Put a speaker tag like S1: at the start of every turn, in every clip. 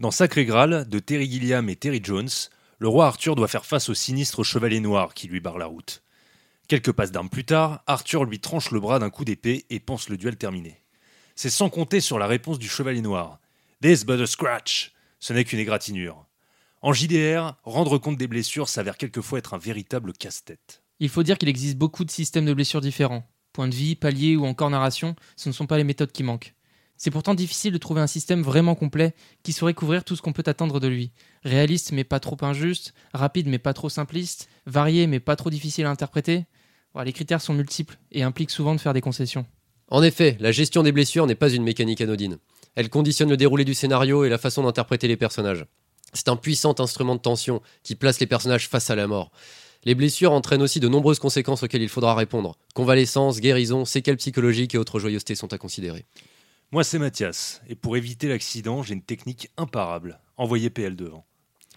S1: Dans Sacré Graal, de Terry Gilliam et Terry Jones, le roi Arthur doit faire face au sinistre chevalier noir qui lui barre la route. Quelques passes d'armes plus tard, Arthur lui tranche le bras d'un coup d'épée et pense le duel terminé. C'est sans compter sur la réponse du chevalier noir. This but a scratch. Ce n'est qu'une égratignure. En JDR, rendre compte des blessures s'avère quelquefois être un véritable casse-tête.
S2: Il faut dire qu'il existe beaucoup de systèmes de blessures différents. Point de vie, palier ou encore narration, ce ne sont pas les méthodes qui manquent. C'est pourtant difficile de trouver un système vraiment complet qui saurait couvrir tout ce qu'on peut attendre de lui. Réaliste mais pas trop injuste, rapide mais pas trop simpliste, varié mais pas trop difficile à interpréter. les critères sont multiples et impliquent souvent de faire des concessions.
S3: En effet, la gestion des blessures n'est pas une mécanique anodine. Elle conditionne le déroulé du scénario et la façon d'interpréter les personnages. C'est un puissant instrument de tension qui place les personnages face à la mort. Les blessures entraînent aussi de nombreuses conséquences auxquelles il faudra répondre. Convalescence, guérison, séquelles psychologiques et autres joyeusetés sont à considérer.
S1: Moi, c'est Mathias, et pour éviter l'accident, j'ai une technique imparable. Envoyer PL devant.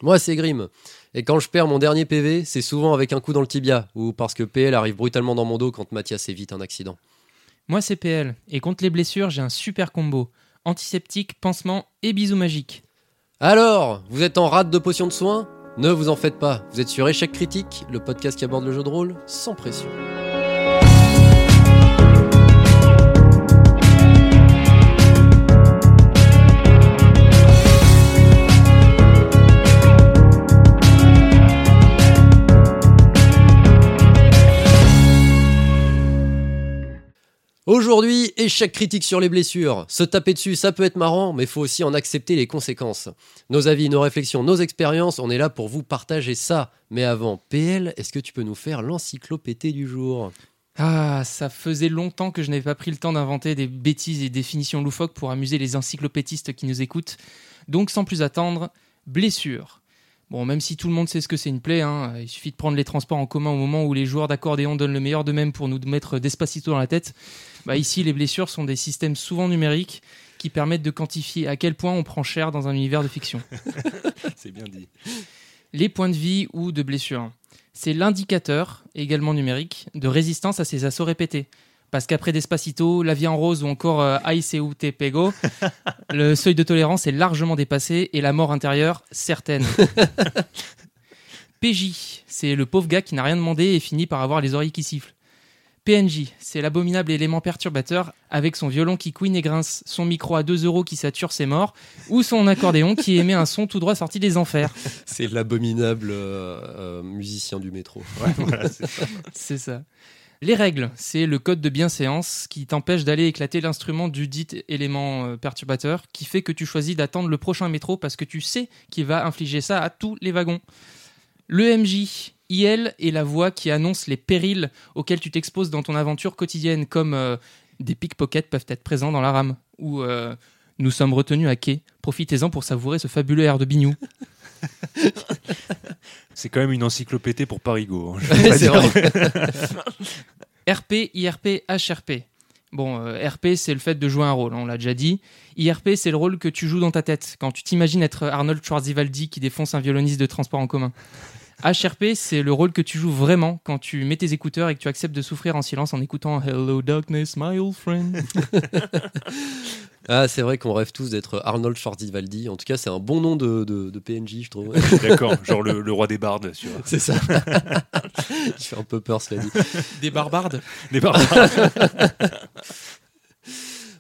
S3: Moi, c'est Grim. Et quand je perds mon dernier PV, c'est souvent avec un coup dans le tibia, ou parce que PL arrive brutalement dans mon dos quand Mathias évite un accident.
S2: Moi, c'est PL. Et contre les blessures, j'ai un super combo. Antiseptique, pansement et bisous magiques.
S3: Alors, vous êtes en rate de potions de soins? Ne vous en faites pas, vous êtes sur Échec Critique, le podcast qui aborde le jeu de rôle sans pression. Aujourd'hui, échec critique sur les blessures. Se taper dessus, ça peut être marrant, mais il faut aussi en accepter les conséquences. Nos avis, nos réflexions, nos expériences, on est là pour vous partager ça. Mais avant, PL, est-ce que tu peux nous faire l'encyclopédie du jour?
S2: Ah, ça faisait longtemps que je n'avais pas pris le temps d'inventer des bêtises et définitions loufoques pour amuser les encyclopédistes qui nous écoutent. Donc, sans plus attendre, blessure. Bon, même si tout le monde sait ce que c'est une plaie, hein, il suffit de prendre les transports en commun au moment où les joueurs d'accordéon donnent le meilleur d'eux-mêmes pour nous mettre Despacito dans la tête. Bah, ici, les blessures sont des systèmes souvent numériques qui permettent de quantifier à quel point on prend cher dans un univers de fiction.
S1: C'est bien dit.
S2: Les points de vie ou de blessure. C'est l'indicateur, également numérique, de résistance à ces assauts répétés. Parce qu'après Despacito, La vie en rose ou encore euh, Te Pego, le seuil de tolérance est largement dépassé et la mort intérieure certaine. PJ, c'est le pauvre gars qui n'a rien demandé et finit par avoir les oreilles qui sifflent. PNJ, c'est l'abominable élément perturbateur avec son violon qui couine et grince, son micro à 2 euros qui sature ses morts, ou son accordéon qui émet un son tout droit sorti des enfers.
S3: C'est l'abominable euh, euh, musicien du métro.
S2: c'est ça. Les règles, c'est le code de bienséance qui t'empêche d'aller éclater l'instrument du dit élément euh, perturbateur, qui fait que tu choisis d'attendre le prochain métro parce que tu sais qu'il va infliger ça à tous les wagons. Le MJ, IL est la voix qui annonce les périls auxquels tu t'exposes dans ton aventure quotidienne, comme euh, des pickpockets peuvent être présents dans la rame, ou euh, nous sommes retenus à quai. Profitez-en pour savourer ce fabuleux air de bignou.
S1: C'est quand même une encyclopédie pour Parigo. Hein,
S2: RP, IRP, HRP. Bon, euh, RP, c'est le fait de jouer un rôle, on l'a déjà dit. IRP, c'est le rôle que tu joues dans ta tête, quand tu t'imagines être Arnold Schwarzenegger qui défonce un violoniste de transport en commun. HRP, c'est le rôle que tu joues vraiment quand tu mets tes écouteurs et que tu acceptes de souffrir en silence en écoutant Hello Darkness, my old friend.
S3: ah, c'est vrai qu'on rêve tous d'être Arnold Schwarzenegger. En tout cas, c'est un bon nom de, de, PNJ, je trouve.
S1: D'accord, genre le, roi des bardes.
S3: C'est ça. je fais un peu peur, cela dit.
S2: Des barbardes
S1: Des barbardes.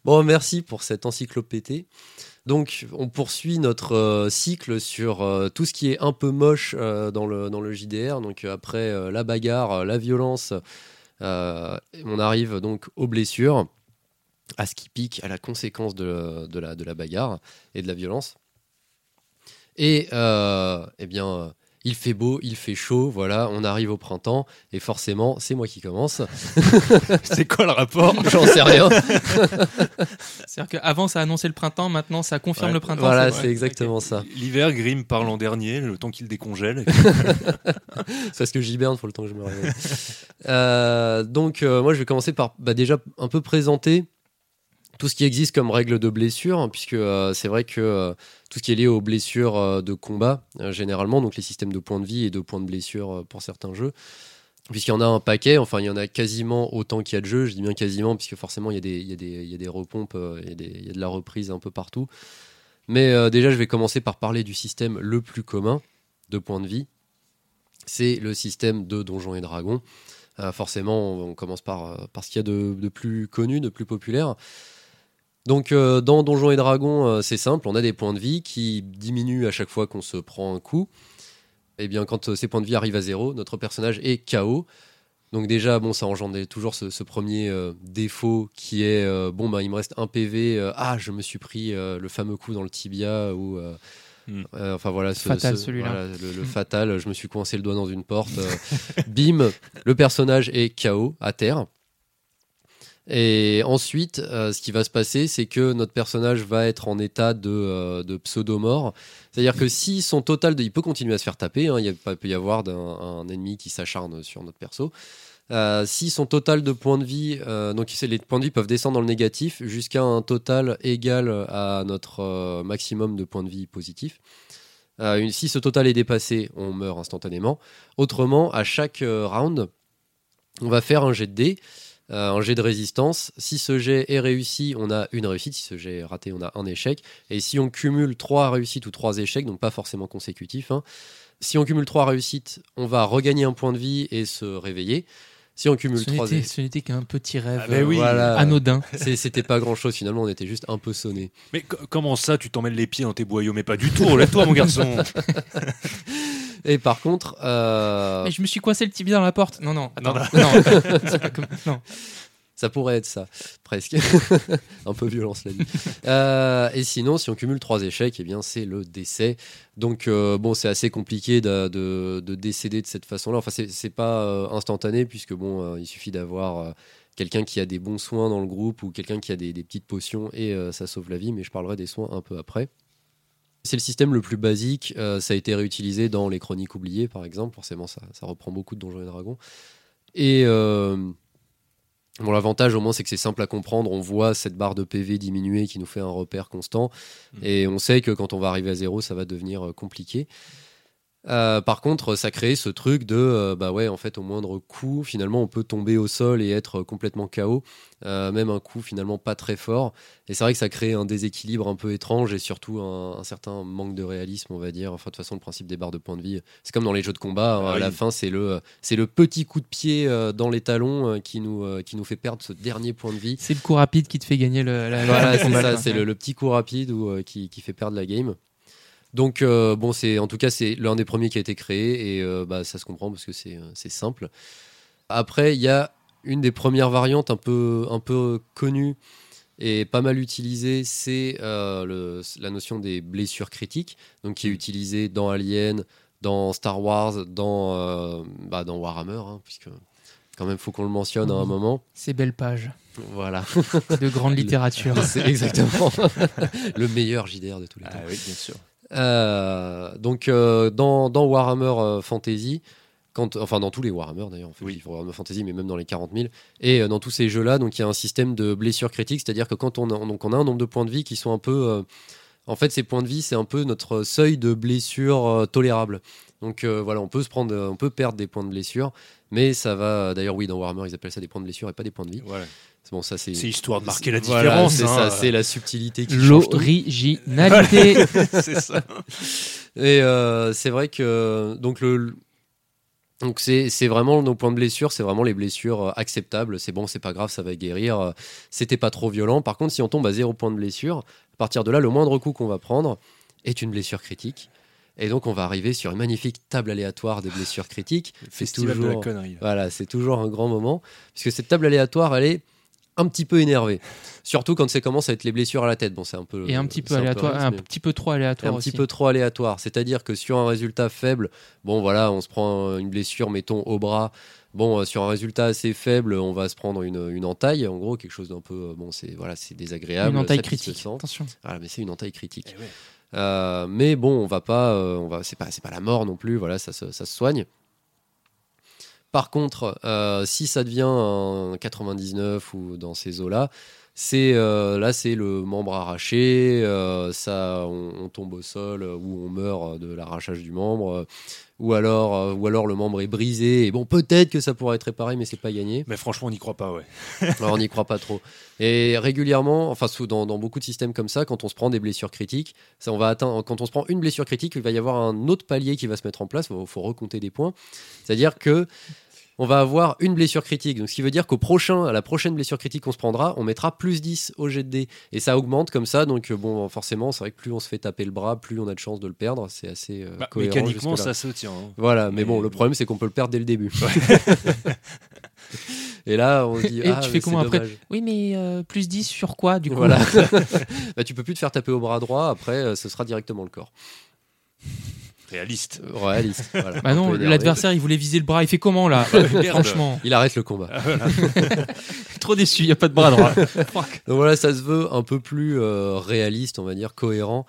S3: bon, merci pour cette encyclopédie. Donc, on poursuit notre euh, cycle sur euh, tout ce qui est un peu moche euh, dans, le, dans le JDR. Donc, après la bagarre, la violence, on arrive donc aux blessures, à ce qui pique, à la conséquence de, la, de la bagarre et de la violence. Et, eh bien il fait beau, il fait chaud, voilà, on arrive au printemps, et forcément, c'est moi qui commence.
S1: c'est quoi le rapport
S3: J'en sais rien.
S2: C'est-à-dire qu'avant, ça annonçait le printemps, maintenant, ça confirme le printemps.
S3: Voilà, c'est exactement ça.
S1: L'hiver, Grim parle en dernier, le temps qu'il décongèle.
S3: c'est parce que j'hiberne, faut le temps que je me réveille. Euh, donc, euh, moi, je vais commencer par bah, déjà un peu présenter tout ce qui existe comme règle de blessure, hein, puisque euh, c'est vrai que euh, tout ce qui est lié aux blessures euh, de combat, généralement, donc les systèmes de points de vie et de points de blessure pour certains jeux, puisqu'il y en a un paquet, enfin il y en a quasiment autant qu'il y a de jeux, je dis bien quasiment, puisque forcément il y a des, il y a des, il y a des repompes, il y a, il y a de la reprise un peu partout. Mais déjà, je vais commencer par parler du système le plus commun de points de vie. C'est le système de Donjons et Dragons. Forcément, on, commence par, ce qu'il y a de plus connu, de plus populaire. Donc, euh, dans Donjons et Dragons, euh, c'est simple, on a des points de vie qui diminuent à chaque fois qu'on se prend un coup. Et bien, quand euh, ces points de vie arrivent à zéro, notre personnage est KO. Donc déjà, bon, ça engendre toujours ce, ce premier euh, défaut qui est euh, bon, bah, il me reste un PV. euh, ah, je me suis pris euh, le fameux coup dans le tibia ou euh,
S1: Hmm.
S3: euh, enfin voilà, ce,
S2: Fatal,
S3: ce- voilà, le, le fatal. Je me suis coincé le doigt dans une porte. euh, bim, le personnage est KO à terre. Et ensuite, euh, ce qui va se passer, c'est que notre personnage va être en état de, euh, pseudo-mort. C'est-à-dire que si son total de... Il peut continuer à se faire taper, hein, il peut y avoir un ennemi qui s'acharne sur notre perso. Euh, si son total de points de vie, euh, donc les points de vie peuvent descendre dans le négatif jusqu'à un total égal à notre maximum de points de vie positif. Une- si ce total est dépassé, on meurt instantanément. Autrement, à chaque round, on va faire un jet de dés, un jet de résistance. Si ce jet est réussi, on a une réussite. Si ce jet est raté, on a un échec. Et si on cumule trois réussites ou trois échecs, donc pas forcément consécutifs, hein, si on cumule trois réussites, on va regagner un point de vie et se réveiller. Si on cumule
S2: Ce
S3: trois
S2: n'était ce n'était qu'un petit rêve
S1: Ah ben oui.
S2: euh,
S3: voilà.
S2: anodin.
S3: C'était pas grand chose finalement, on était juste un peu sonné.
S1: Mais co- comment ça, tu t'emmènes les pieds dans tes boyaux? Mais pas du tout, relève-toi, mon garçon.
S3: Et par contre, euh,
S2: Mais je me suis coincé le tibia dans la porte. Non, non, attends.
S1: Non,
S2: Non, c'est pas comme- non.
S3: ça pourrait être ça, presque. un peu violent cela dit. Euh, et sinon, si on cumule trois échecs, eh bien c'est le décès. Donc euh, bon, c'est assez compliqué de, de- de décéder de cette façon-là. Enfin, c'est c'est pas euh, instantané puisque bon, euh, il suffit d'avoir euh, quelqu'un qui a des bons soins dans le groupe ou quelqu'un qui a des, des petites potions et euh, ça sauve la vie. Mais je parlerai des soins un peu après. C'est le système le plus basique. euh, ça a été réutilisé dans les Chroniques oubliées, par exemple. Forcément, ça, ça reprend beaucoup de Donjons et Dragons. Et euh, bon, l'avantage, au moins, c'est que c'est simple à comprendre. On voit cette barre de PV diminuer qui nous fait un repère constant.
S1: Mhm.
S3: Et on sait que quand on va arriver à zéro, ça va devenir euh, compliqué. Euh, par contre, ça crée ce truc de euh, bah ouais, en fait, au moindre coup, finalement, on peut tomber au sol et être complètement KO, euh, même un coup finalement pas très fort. Et c'est vrai que ça crée un déséquilibre un peu étrange et surtout un, un certain manque de réalisme, on va dire. Enfin, de toute façon, le principe des barres de points de vie, c'est comme dans les jeux de combat. hein,
S1: Ah
S3: à la fin, c'est le, c'est le petit coup de pied euh, dans les talons euh, qui, nous, euh, qui nous fait perdre ce dernier point de vie.
S2: C'est le coup rapide qui te fait gagner le, la,
S3: Voilà, c'est ça, c'est le, le petit coup rapide ou, euh, qui, qui fait perdre la game. Donc, euh, bon, c'est en tout cas, c'est l'un des premiers qui a été créé et euh, bah, ça se comprend parce que c'est euh, c'est simple. Après, il y a une des premières variantes un peu, un peu connue et pas mal utilisée, c'est euh, la notion des blessures critiques, donc qui est utilisée dans Alien, dans Star Wars, dans, bah, dans Warhammer, hein, puisque quand même, faut qu'on le mentionne à un
S2: Oui.
S3: moment.
S2: Ces belles pages
S3: Voilà.
S2: de grande littérature.
S3: C'est exactement le meilleur JDR de tous les temps.
S1: Ah oui, bien sûr.
S3: Euh, donc euh, dans, dans Warhammer euh, Fantasy, quand, enfin dans tous les Warhammer d'ailleurs, en fait,
S1: Oui.
S3: Warhammer Fantasy, mais même dans les 40 000, et euh, dans tous ces jeux-là, donc il y a un système de blessure critique, c'est-à-dire que quand on a, donc on a un nombre de points de vie qui sont un peu, en fait ces points de vie c'est un peu notre seuil de blessure tolérable. Donc voilà, on peut se prendre, on peut perdre des points de blessure, mais ça va. D'ailleurs oui, dans Warhammer ils appellent ça des points de blessure et pas des points de vie.
S1: Voilà.
S3: C'est bon, ça c'est.
S1: C'est histoire de marquer la
S3: Voilà,
S1: différence.
S3: c'est
S1: hein.
S3: ça, c'est la subtilité qui change tout.
S2: L'originalité.
S1: c'est ça.
S3: Et euh, c'est vrai que donc le donc c'est c'est vraiment nos points de blessure, c'est vraiment les blessures euh, acceptables. C'est bon, c'est pas grave, ça va guérir. euh, C'était pas trop violent. Par contre, si on tombe à zéro point de blessure, à partir de là, le moindre coup qu'on va prendre est une blessure critique. Et donc, on va arriver sur une magnifique table aléatoire des blessures critiques.
S1: Festival de la
S3: toujours-
S1: connerie.
S3: Voilà, c'est toujours un grand moment, puisque cette table aléatoire, elle est un petit peu énervée. Surtout quand ça commence à être les blessures à la tête. Bon, c'est un peu
S2: Et un petit peu aléatoire, un
S3: mais-
S2: petit peu trop aléatoire
S3: un
S2: aussi.
S3: petit peu trop aléatoire. C'est-à-dire que sur un résultat faible, bon voilà, on se prend une blessure, mettons, au bras. Bon, euh, sur un résultat assez faible, on va se prendre une, une entaille, en gros, quelque chose d'un peu, euh, bon, c'est voilà, c'est désagréable.
S2: Une entaille critique. Attention.
S3: Voilà, mais c'est une entaille critique.
S1: Eh ouais.
S3: Euh, mais bon, on va pas, euh, on va, c'est pas, c'est pas la mort non plus. Voilà, ça, se- ça se soigne. Par contre, euh, si ça devient un 99 ou dans ces eaux-là, c'est euh, là c'est le membre arraché, euh, ça on, on tombe au sol ou on meurt de l'arrachage du membre, ou alors ou alors le membre est brisé. Et bon peut-être que ça pourrait être réparé, mais c'est pas gagné.
S1: Mais franchement, on n'y croit pas, ouais.
S3: Alors, on n'y croit pas trop. Et régulièrement, enfin dans beaucoup de systèmes comme ça, quand on se prend des blessures critiques, ça on va atteindre. Quand on se prend une blessure critique, il va y avoir un autre palier qui va se mettre en place. Il faut recompter des points. C'est-à-dire que on va avoir une blessure critique. Donc, ce qui veut dire qu'au prochain, à la prochaine blessure critique qu'on se prendra, on mettra plus 10 au jet de dés. Et ça augmente comme ça. Donc, bon, forcément, c'est vrai que plus on se fait taper le bras, plus on a de chances de le perdre. C'est assez euh,
S1: Bah,
S3: cohérent
S1: mécaniquement, ça se tient. hein.
S3: Voilà, mais,
S1: Mais
S3: bon, le problème, c'est qu'on peut le perdre dès le début. Et là, on dit.
S2: Et
S3: ah,
S2: tu fais comment
S3: c'est
S2: après
S3: dommage.
S2: Oui, mais euh, plus 10 sur quoi, du coup?
S3: Voilà. bah, tu peux plus te faire taper au bras droit, après euh, ce sera directement le corps.
S1: Réaliste.
S3: Réaliste. voilà.
S2: Bah non, l'adversaire, il voulait viser le bras. Il fait comment, là? Franchement,
S3: Il arrête le combat.
S2: trop déçu, il n'y a pas de bras droit.
S3: Donc voilà, ça se veut un peu plus euh, réaliste, on va dire, cohérent.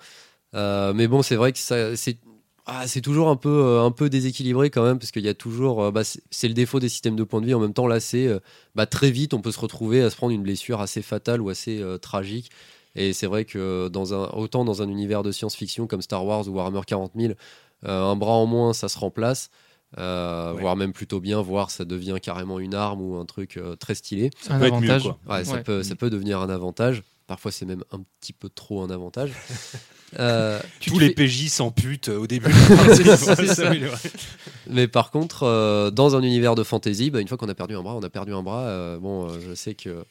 S3: Euh, mais bon, c'est vrai que ça, c'est. ah, c'est toujours un peu, euh, un peu déséquilibré quand même, parce qu'il y a toujours. euh, bah, c'est le défaut des systèmes de points de vie. En même temps, là, c'est. euh, bah, très vite, on peut se retrouver à se prendre une blessure assez fatale ou assez euh, tragique. Et c'est vrai que dans un, autant dans un univers de science-fiction comme Star Wars ou Warhammer 40 000, euh, un bras en moins, ça se remplace. euh,
S1: Ouais.
S3: voire même plutôt bien, voire ça devient carrément une arme ou un truc euh, très stylé.
S2: Un
S1: peut être mieux,
S2: avantage.
S1: quoi.
S3: Ouais, ça,
S2: Ouais.
S3: Peut, ça peut devenir un avantage. Parfois, c'est même un petit peu trop un avantage. Euh,
S1: Tous les
S2: fais-
S1: PJ s'amputent au début
S2: ça.
S1: ça,
S3: mais par contre, euh, dans un univers de fantasy, bah, une fois qu'on a perdu un bras, on a perdu un bras. Euh, bon, euh, je sais que.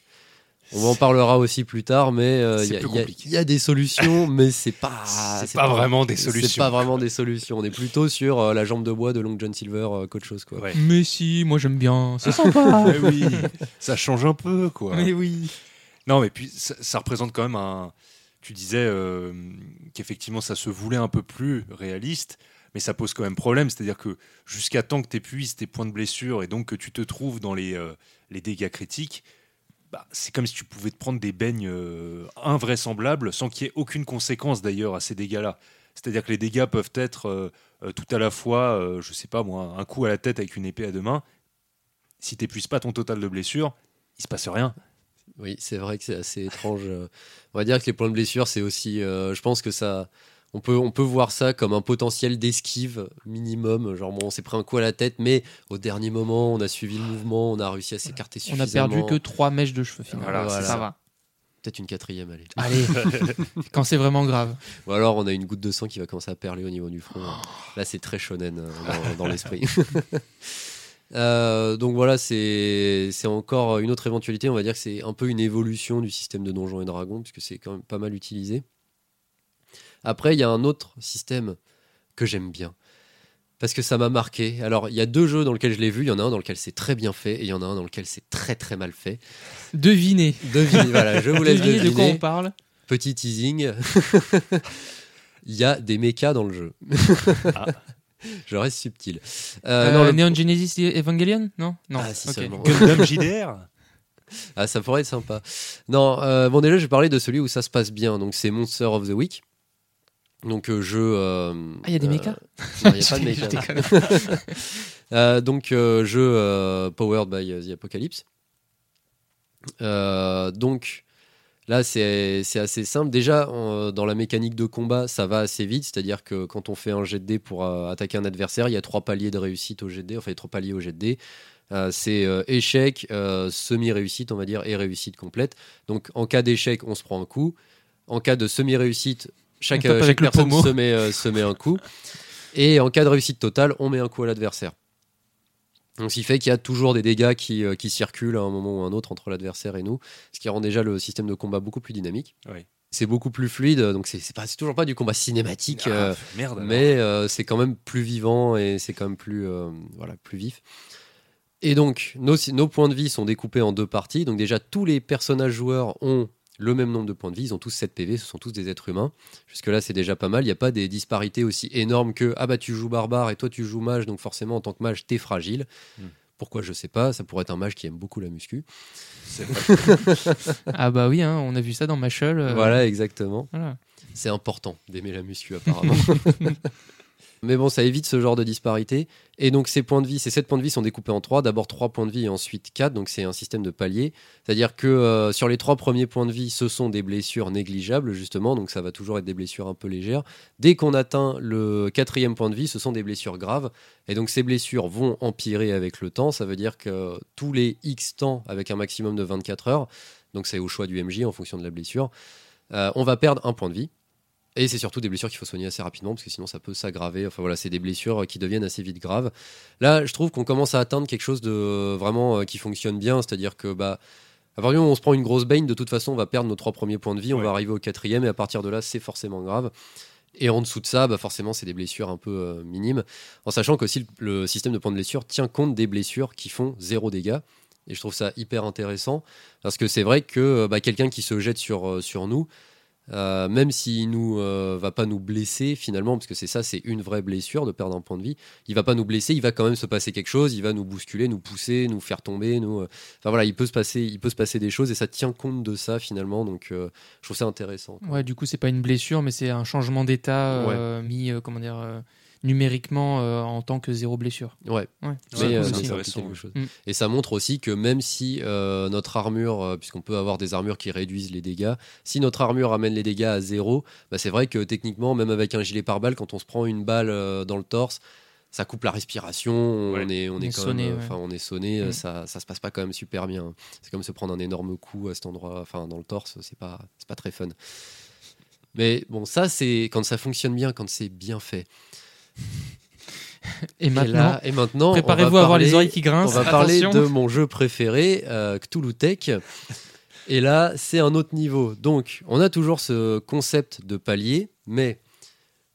S3: On en parlera aussi plus tard, mais euh, il
S1: C'est
S3: y, y a-
S1: compliqué.
S3: il y a des solutions, mais c'est pas.
S1: C'est pas vraiment des
S3: C'est
S1: solutions.
S3: pas vraiment des solutions. On est plutôt sur euh, la jambe de bois de Long John Silver euh, qu'autre chose. Quoi.
S1: Ouais.
S2: Mais si, moi j'aime bien. C'est sympa.
S1: Mais oui, ça change un peu, quoi.
S2: Mais oui.
S1: Non, mais puis ça, ça représente quand même un. Tu disais euh, qu'effectivement ça se voulait un peu plus réaliste, mais ça pose quand même problème. C'est-à-dire que jusqu'à temps que tu épuises tes points de blessure et donc que tu te trouves dans les, euh, les dégâts critiques, bah, c'est comme si tu pouvais te prendre des beignes euh, invraisemblables sans qu'il y ait aucune conséquence d'ailleurs à ces dégâts-là. C'est-à-dire que les dégâts peuvent être euh, euh, tout à la fois, je sais pas moi, un coup à la tête avec une épée à deux mains. Si tu n'épuises pas ton total de blessure, il se passe rien.
S3: Oui, c'est vrai que c'est assez étrange. On va dire que les points de blessure, c'est aussi. je pense que ça. On peut, on peut voir ça comme un potentiel d'esquive minimum. Genre, bon, on s'est pris un coup à la tête, mais au dernier moment, on a suivi le mouvement, on a réussi à s'écarter
S2: On a
S3: suffisamment.
S2: perdu que trois mèches de cheveux finalement.
S1: Voilà,
S2: ça va.
S3: Peut-être une quatrième, allez.
S2: Allez, quand c'est vraiment grave.
S3: Ou alors, on a une goutte de sang qui va commencer à perler au niveau du front. Là, c'est très shonen euh, dans, dans l'esprit. Euh, donc voilà, c'est c'est encore une autre éventualité. On va dire que c'est un peu une évolution du système de Donjons et Dragons, puisque c'est quand même pas mal utilisé. Après, il y a un autre système que j'aime bien. Parce que ça m'a marqué. Alors, il y a deux jeux dans lesquels je l'ai vu. Il y en a un dans lequel c'est très bien fait et il y en a un dans lequel c'est très très mal fait.
S2: Devinez.
S3: Devinez, voilà, je vous laisse deviner.
S2: de quoi on parle.
S3: Petit teasing. Il y a des mechas dans le jeu.
S1: Ah.
S3: Je reste subtil. Euh,
S2: Euh,
S3: non, le-
S2: Neon Genesis Evangelion? Non Non.
S3: Ah, si.
S1: Gundam JDR
S3: Ah, ça pourrait être sympa. Non, euh, bon, déjà, je vais parler de celui où ça se passe bien. Donc, c'est Monster of the Week. Donc, euh, jeu. euh,
S2: Ah, il y a des
S3: euh,
S2: mechas
S3: Non, il n'y a pas de
S2: Je
S3: mechas. donc, jeu powered by The Apocalypse. Donc, là, c'est assez simple. Déjà, en- dans la mécanique de combat, ça va assez vite. C'est-à-dire que quand on fait un jet de dés pour attaquer un adversaire, il y a trois paliers de réussite au jet de dés. Enfin, il y a trois paliers au jet de dés. Euh, c'est euh, échec, euh, semi-réussite, on va dire, et réussite complète. Donc, en cas d'échec, on se prend un coup. En cas de semi-réussite, chaque, euh, chaque personne
S2: pommeau.
S3: se met, euh, se met un coup. Et en cas de réussite totale, on met un coup à l'adversaire. Donc, ce qui fait qu'il y a toujours des dégâts qui, euh, qui circulent à un moment ou à un autre entre l'adversaire et nous, ce qui rend déjà le système de combat beaucoup plus dynamique.
S1: Oui.
S3: C'est beaucoup plus fluide, donc c'est pas- toujours pas du combat cinématique,
S1: Ah,
S3: euh,
S1: merde.
S3: mais euh, c'est quand même plus vivant et c'est quand même plus, euh, voilà, plus vif. Et donc, nos, nos points de vie sont découpés en deux parties. Donc déjà, tous les personnages joueurs ont le même nombre de points de vie. Ils ont tous 7 PV, ce sont tous des êtres humains. Jusque-là, c'est déjà pas mal. Il n'y a pas des disparités aussi énormes que Ah bah tu joues barbare et toi tu joues mage, donc forcément en tant que mage, t'es fragile.
S1: Hmm.
S3: Pourquoi je sais pas, ça pourrait être un mage qui aime beaucoup la muscu.
S2: Ah bah oui, hein, on a vu ça dans Machel. euh,
S3: Voilà, exactement.
S2: voilà.
S3: C'est important d'aimer la muscu apparemment. Mais bon, ça évite ce genre de disparité. Et donc ces points de vie, ces 7 points de vie sont découpés en 3. D'abord 3 points de vie et ensuite 4. Donc c'est un système de paliers. C'est-à-dire que euh, sur les 3 premiers points de vie, ce sont des blessures négligeables, justement. Donc ça va toujours être des blessures un peu légères. Dès qu'on atteint le quatrième point de vie, ce sont des blessures graves. Et donc ces blessures vont empirer avec le temps. Ça veut dire que tous les X temps, avec un maximum de 24 heures, donc c'est au choix du MJ en fonction de la blessure, euh, on va perdre un point de vie. Et c'est surtout des blessures qu'il faut soigner assez rapidement parce que sinon ça peut s'aggraver. Enfin voilà, c'est des blessures qui deviennent assez vite graves. Là, je trouve qu'on commence à atteindre quelque chose de vraiment euh, qui fonctionne bien, c'est-à-dire que bah à partir du moment où on se prend une grosse baigne, de toute façon, on va perdre nos trois premiers points de vie, on
S1: Ouais.
S3: va arriver au quatrième et à partir de là, c'est forcément grave. Et en dessous de ça, bah forcément, c'est des blessures un peu euh, minimes, en sachant qu'aussi le, le système de points de blessure tient compte des blessures qui font zéro dégâts. Et je trouve ça hyper intéressant parce que c'est vrai que euh, bah, quelqu'un qui se jette sur, euh, sur nous, euh, même s'il nous euh, va pas nous blesser finalement, parce que c'est ça, c'est une vraie blessure de perdre un point de vie. Il va pas nous blesser, il va quand même se passer quelque chose, il va nous bousculer, nous pousser, nous faire tomber, nous. euh, Enfin voilà, il peut se passer, il peut se passer des choses et ça tient compte de ça finalement. Donc euh, je trouve ça intéressant.
S2: Ouais, du coup, c'est pas une blessure, mais c'est un changement d'état mis, comment dire, numériquement euh, en tant que zéro blessure.
S3: Ouais.
S2: Ouais.
S3: Mais
S1: Ouais,
S3: euh,
S1: c'est
S3: ça implique
S1: intéressant,
S3: quelque
S1: ouais.
S3: chose.
S2: Mm.
S3: Et ça montre aussi que même si euh, notre armure, puisqu'on peut avoir des armures qui réduisent les dégâts, si notre armure amène les dégâts à zéro, bah, c'est vrai que techniquement, même avec un gilet pare-balles, quand on se prend une balle euh, dans le torse, ça coupe la respiration, on est, on
S2: On
S3: est
S2: est
S3: quand
S2: sonné,
S3: même,
S2: ouais.
S3: enfin, on est sonné,
S2: Mm.
S3: ça, ça se passe pas quand même super bien. C'est comme se prendre un énorme coup à cet endroit, enfin dans le torse, c'est pas, c'est pas très fun. Mais bon, ça c'est quand ça fonctionne bien, quand c'est bien fait.
S2: Et maintenant,
S3: et on
S2: préparez-vous à avoir les oreilles qui
S3: on
S2: grincent.
S3: va parler de mon jeu préféré, euh, Cthulhu Tech. Et là, c'est un autre niveau. Donc, on a toujours ce concept de palier, mais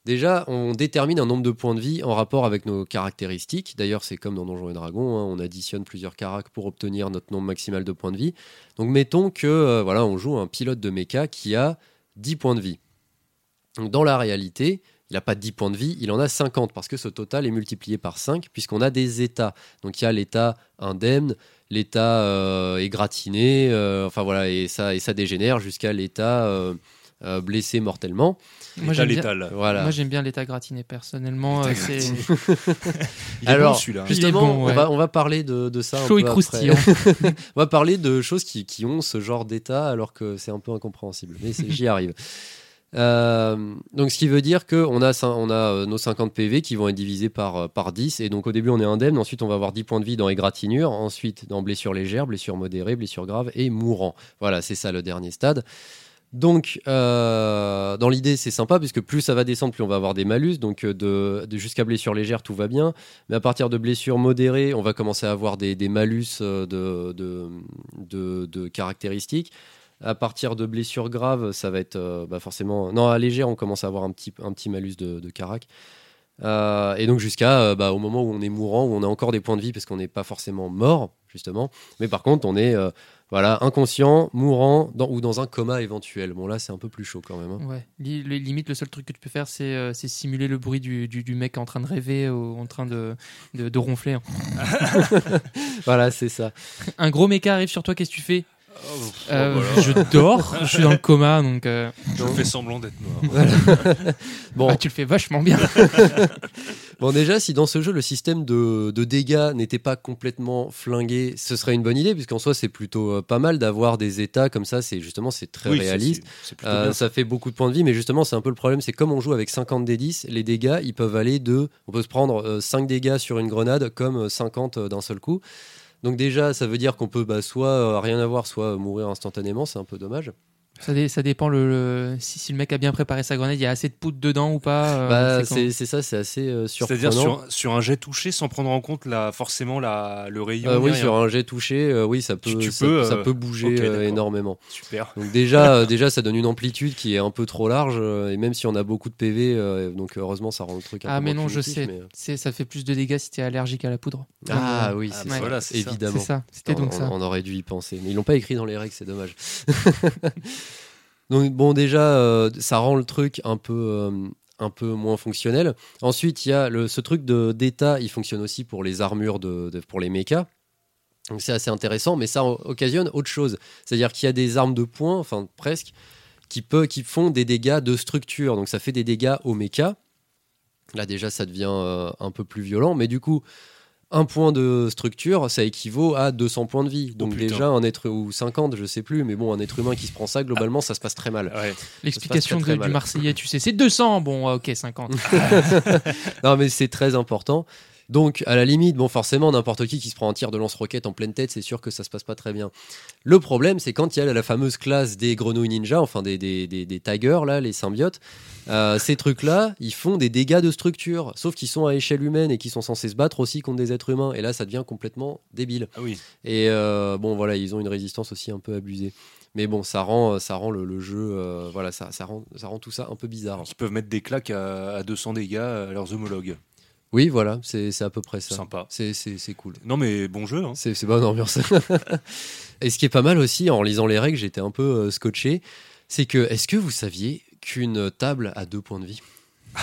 S3: déjà, on détermine un nombre de points de vie en rapport avec nos caractéristiques. D'ailleurs, c'est comme dans Donjons et Dragons, hein, on additionne plusieurs caracs pour obtenir notre nombre maximal de points de vie. Donc, mettons que euh, voilà, on joue un pilote de mecha qui a 10 points de vie. Donc, dans la réalité, il n'a pas 10 points de vie, il en a 50 parce que ce total est multiplié par 5 puisqu'on a des états. Donc il y a l'état indemne, l'état euh, égratigné, euh, enfin voilà, et ça, et ça dégénère jusqu'à l'état euh, euh, blessé mortellement.
S2: Moi, j'aime bien.
S3: Voilà.
S2: moi, j'aime bien l'état gratiné. Personnellement, euh, c'est
S1: Il est
S3: Alors,
S1: bon, celui-là.
S2: juste-
S3: Justement,
S2: Il est bon, ouais.
S3: on, va, on va parler de, de ça
S2: chaud et
S3: peu
S2: croustillant.
S3: on va parler de choses qui, qui ont ce genre d'état alors que c'est un peu incompréhensible. Mais j'y arrive. Euh, donc, ce qui veut dire qu'on a, on a euh, nos 50 PV qui vont être divisés par, euh, par 10. Et donc, au début, on est indemne. Ensuite, on va avoir 10 points de vie dans égratignure. Ensuite, dans blessure légère, blessure modérée, blessure grave et mourant. Voilà, c'est ça le dernier stade. Donc, euh, dans l'idée, c'est sympa puisque plus ça va descendre, plus on va avoir des malus. Donc, euh, jusqu'à blessure légère, tout va bien. Mais à partir de blessures modérées, on va commencer à avoir des, malus euh, de caractéristiques. À partir de blessures graves, ça va être euh, bah, forcément. Non, à légère, on commence à avoir un petit, un petit malus de, de carac. Euh, et donc jusqu'à euh, bah, au moment où on est mourant, où on a encore des points de vie parce qu'on n'est pas forcément mort, justement. Mais par contre, on est euh, voilà, inconscient, mourant dans- ou dans un coma éventuel. Bon, là, c'est un peu plus chaud quand même. hein.
S2: Ouais. Li- li- limite, le seul truc que tu peux faire, c'est simuler le bruit du, du, du mec en train de rêver ou en train de, de, de ronfler.
S3: Voilà, c'est ça.
S2: Un gros méca arrive sur toi, qu'est-ce que tu fais?
S1: Oh,
S2: Euh,
S1: voilà.
S2: Je dors, je suis dans le coma, donc euh,
S1: Je fais semblant d'être mort.
S3: Bon,
S2: ah, tu le fais vachement bien.
S3: Bon, déjà, si dans ce jeu, le système de, de dégâts n'était pas complètement flingué, ce serait une bonne idée, puisqu'en soi, c'est plutôt euh, pas mal d'avoir des états comme ça. C'est justement, c'est très
S1: Oui,
S3: réaliste.
S1: c'est- C'est plutôt
S3: Euh, ça fait beaucoup de points de vie, mais justement, c'est un peu le problème. C'est comme on joue avec 50 D10, les dégâts, ils peuvent aller de. On peut se prendre euh, 5 dégâts sur une grenade, comme euh, 50 euh, d'un seul coup. Donc, déjà, ça veut dire qu'on peut bah, soit euh, rien avoir, soit euh, mourir instantanément. C'est un peu dommage.
S2: Ça, dé- ça dépend le, le- si, si le mec a bien préparé sa grenade, il y a assez de poudre dedans ou pas. euh,
S3: Bah,
S2: c'est
S3: ça, c'est assez euh, surprenant.
S1: C'est-à-dire sur, sur un jet touché sans prendre en compte la, forcément la, le rayon.
S3: Euh, oui,
S1: rien.
S3: sur un jet touché, euh, oui, ça peut,
S1: Tu- tu
S3: ça,
S1: peux,
S3: ça peut bouger euh, énormément.
S1: Super.
S3: Donc déjà, euh, déjà, ça donne une amplitude qui est un peu trop large, euh, et même si on a beaucoup de PV, euh, donc heureusement, ça rend le truc un
S2: Ah,
S3: peu
S2: mais non, je sais.
S3: mais,
S2: Ça fait plus de dégâts si t'es allergique à la poudre.
S3: Ah oui,
S1: Ah,
S3: c'est ça,
S1: voilà. C'est
S3: évidemment.
S2: ça, c'était
S3: on,
S2: donc ça.
S3: on- on aurait dû y penser, mais ils l'ont pas écrit dans les règles, c'est dommage. donc bon, déjà, euh, ça rend le truc un peu. euh, un peu moins fonctionnel. Ensuite, il y a ce truc d'état, il fonctionne aussi pour les armures, de, pour les mechas. Donc c'est assez intéressant, mais ça occasionne autre chose. C'est-à-dire qu'il y a des armes de poing, enfin presque, qui, peut, qui font des dégâts de structure. Donc ça fait des dégâts aux mechas. Là déjà ça devient euh, un peu plus violent, mais du coup un point de structure, ça équivaut à 200 points de vie. Donc
S1: putain.
S3: déjà un être ou 50, je sais plus, mais bon un être humain qui se prend ça globalement ça se passe très mal.
S1: Ouais.
S2: L'explication du
S3: mal.
S2: Marseillais, tu sais, c'est 200. Bon, ok, 50.
S3: Non, mais c'est très important. Donc, à la limite, bon, forcément, n'importe qui qui se prend un tir de lance-roquette en pleine tête, c'est sûr que ça se passe pas très bien. Le problème, c'est quand il y a la fameuse classe des grenouilles ninja, enfin des, des, des, des tigers, là, les symbiotes, euh, ces trucs-là, ils font des dégâts de structure, sauf qu'ils sont à échelle humaine et qu'ils sont censés se battre aussi contre des êtres humains. Et là, ça devient complètement débile.
S1: Ah oui.
S3: Et euh, bon, voilà, ils ont une résistance aussi un peu abusée. Mais bon, ça rend, ça rend le, le jeu, euh, voilà, ça, ça, rend, ça rend tout ça un peu bizarre.
S1: Qui peuvent mettre des claques à, à 200 dégâts à leurs homologues.
S3: Oui, voilà, c'est à peu près ça.
S1: Sympa.
S3: C'est- cool.
S1: Non mais bon jeu. Hein.
S3: C'est c'est bonne ambiance. Et ce qui est pas mal aussi, en lisant les règles, j'étais un peu euh, scotché, c'est que, est-ce que vous saviez qu'une table a deux points de vie?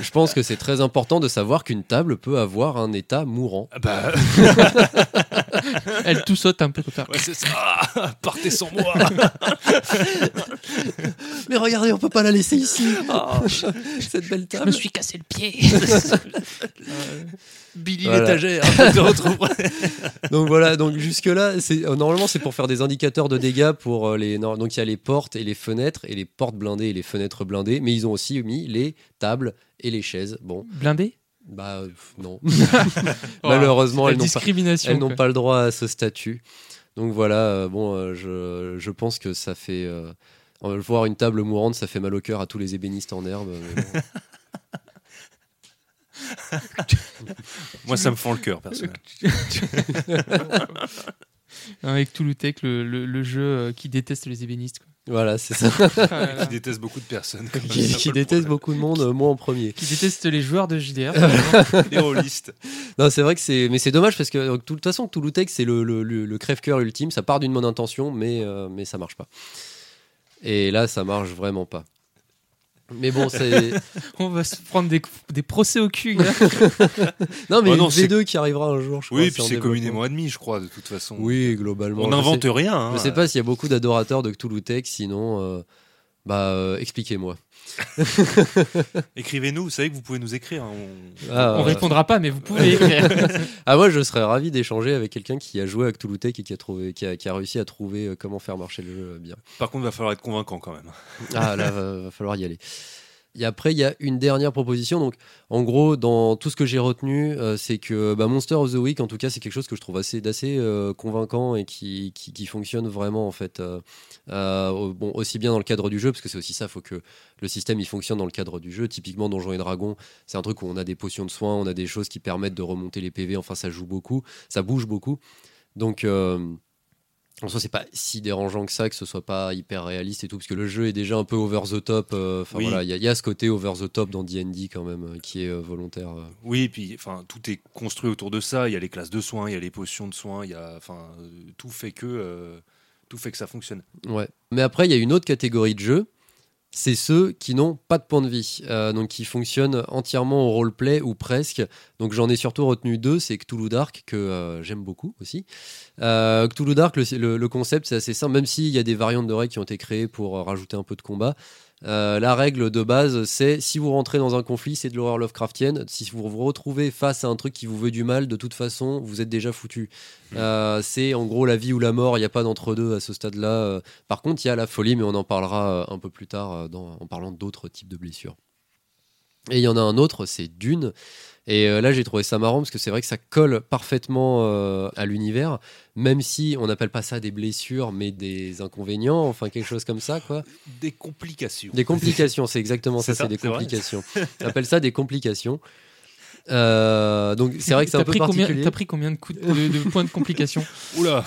S3: Je pense que c'est très important de savoir qu'une table peut avoir un état mourant.
S1: Ah Bah,
S2: Elle tout saute un peu comme ça.
S1: ouais, c'est ça. Ah, Partez sans moi.
S3: Mais regardez, on peut pas la laisser ici Cette belle
S2: Je me
S3: table
S2: suis cassé le pied.
S1: Billy l'étagère. Retrouverai.
S3: Donc voilà, donc jusque-là, c'est- euh, normalement c'est pour faire des indicateurs de dégâts pour euh, les. donc il y a les portes et les fenêtres, et les portes blindées et les fenêtres blindées, mais ils ont aussi mis les tables et les chaises. Bon,
S2: Blindé
S3: bah euh, non. Malheureusement,
S2: La
S3: elles n'ont pas,
S2: discrimination.
S3: elles n'ont
S2: quoi.
S3: pas le droit à ce statut. Donc voilà, euh, bon, euh, je, je pense que ça fait. euh, voir une table mourante, ça fait mal au cœur à tous les ébénistes en herbe. mais bon.
S1: Moi ça me fend le cœur personnellement.
S2: Avec Touloutec, le, le, le jeu euh, qui déteste les ébénistes. quoi.
S3: voilà, c'est ça.
S2: Là.
S1: Qui déteste beaucoup de personnes.
S3: qui, déteste beaucoup de monde, euh, moi en premier.
S2: Qui déteste les joueurs de JDR.
S1: Les rôlistes.
S3: Non, c'est vrai que c'est, mais c'est dommage parce que euh, de toute façon, Touloutech, c'est le, le, le, le crève-cœur ultime. Ça part d'une bonne intention, mais, euh, mais ça marche pas. Et là, ça marche vraiment pas. Mais bon, c'est.
S2: On va se prendre des, des procès au cul. gars.
S3: non, mais
S1: Oh non,
S3: une
S1: c'est-
S3: V2 qui arrivera un jour, je crois.
S1: Oui,
S3: c'est
S1: puis
S3: en
S1: c'est
S3: développement.
S1: communément admis, je crois, de toute façon.
S3: Oui, globalement.
S1: On
S3: Je
S1: n'invente
S3: sais-
S1: rien. hein.
S3: Je sais pas s'il y a beaucoup d'adorateurs de Touloutech, sinon, euh, bah, euh, expliquez-moi.
S1: Écrivez-nous, vous savez que vous pouvez nous écrire. hein, on-
S3: Ah,
S2: On répondra pas, mais vous pouvez écrire.
S3: ah, moi, je serais ravi d'échanger avec quelqu'un qui a joué avec Touloutech et qui a, trouvé, qui a, qui a réussi à trouver euh, comment faire marcher le jeu euh, bien.
S1: Par contre, il va falloir être convaincant quand même.
S3: Ah là, va, va falloir y aller. Et après, il y a une dernière proposition. Donc, en gros, dans tout ce que j'ai retenu, euh, c'est que bah, Monster of the Week, en tout cas, c'est quelque chose que je trouve assez, euh, convaincant et qui, qui, fonctionne vraiment, en fait. euh, bon, aussi bien dans le cadre du jeu, parce que c'est aussi ça, il faut que le système il fonctionne dans le cadre du jeu. Typiquement, Donjons et Dragons, c'est un truc où on a des potions de soins, on a des choses qui permettent de remonter les PV. Enfin, ça joue beaucoup, ça bouge beaucoup. Donc. En soi, c'est pas si dérangeant que ça, que ce soit pas hyper réaliste et tout, parce que le jeu est déjà un peu over the top. euh, Enfin
S1: Oui.
S3: voilà, il y, a- il y a ce côté over the top dans D&D quand même, euh, qui est euh, volontaire.
S1: Oui, et puis enfin, tout est construit autour de ça. Il y a les classes de soins, il y a les potions de soins, il y a, enfin, tout fait que, tout fait que ça fonctionne.
S3: Ouais. Mais après, il y a une autre catégorie de jeux. C'est ceux qui n'ont pas de points de vie, euh, donc qui fonctionnent entièrement au roleplay ou presque. Donc j'en ai surtout retenu deux, c'est Cthulhu Dark que euh, j'aime beaucoup aussi. Euh, Cthulhu Dark, le, le- concept c'est assez simple, même s'il y a des variantes de règles qui ont été créées pour rajouter un peu de combat. Euh, la règle de base, c'est si vous rentrez dans un conflit, c'est de l'horreur Lovecraftienne. Si vous vous retrouvez face à un truc qui vous veut du mal, de toute façon, vous êtes déjà foutu. Euh, c'est en gros la vie ou la mort, il n'y a pas d'entre-deux à ce stade-là. Euh, Par contre, il y a la folie, mais on en parlera un peu plus tard dans- en parlant d'autres types de blessures. Et il y en a un autre, c'est Dune. Et euh, là, j'ai trouvé ça marrant parce que c'est vrai que ça colle parfaitement euh, à l'univers, même si on n'appelle pas ça des blessures, mais des inconvénients, enfin quelque chose comme ça, quoi.
S1: Des complications.
S3: Des complications, c'est exactement ça,
S1: C'est ça,
S3: c'est des complications. On appelle ça des complications. Euh, donc c'est vrai que c'est un peu
S2: pris combien-
S3: particulier.
S2: T'as pris combien de, coups de, de- de points de complication
S1: Oula.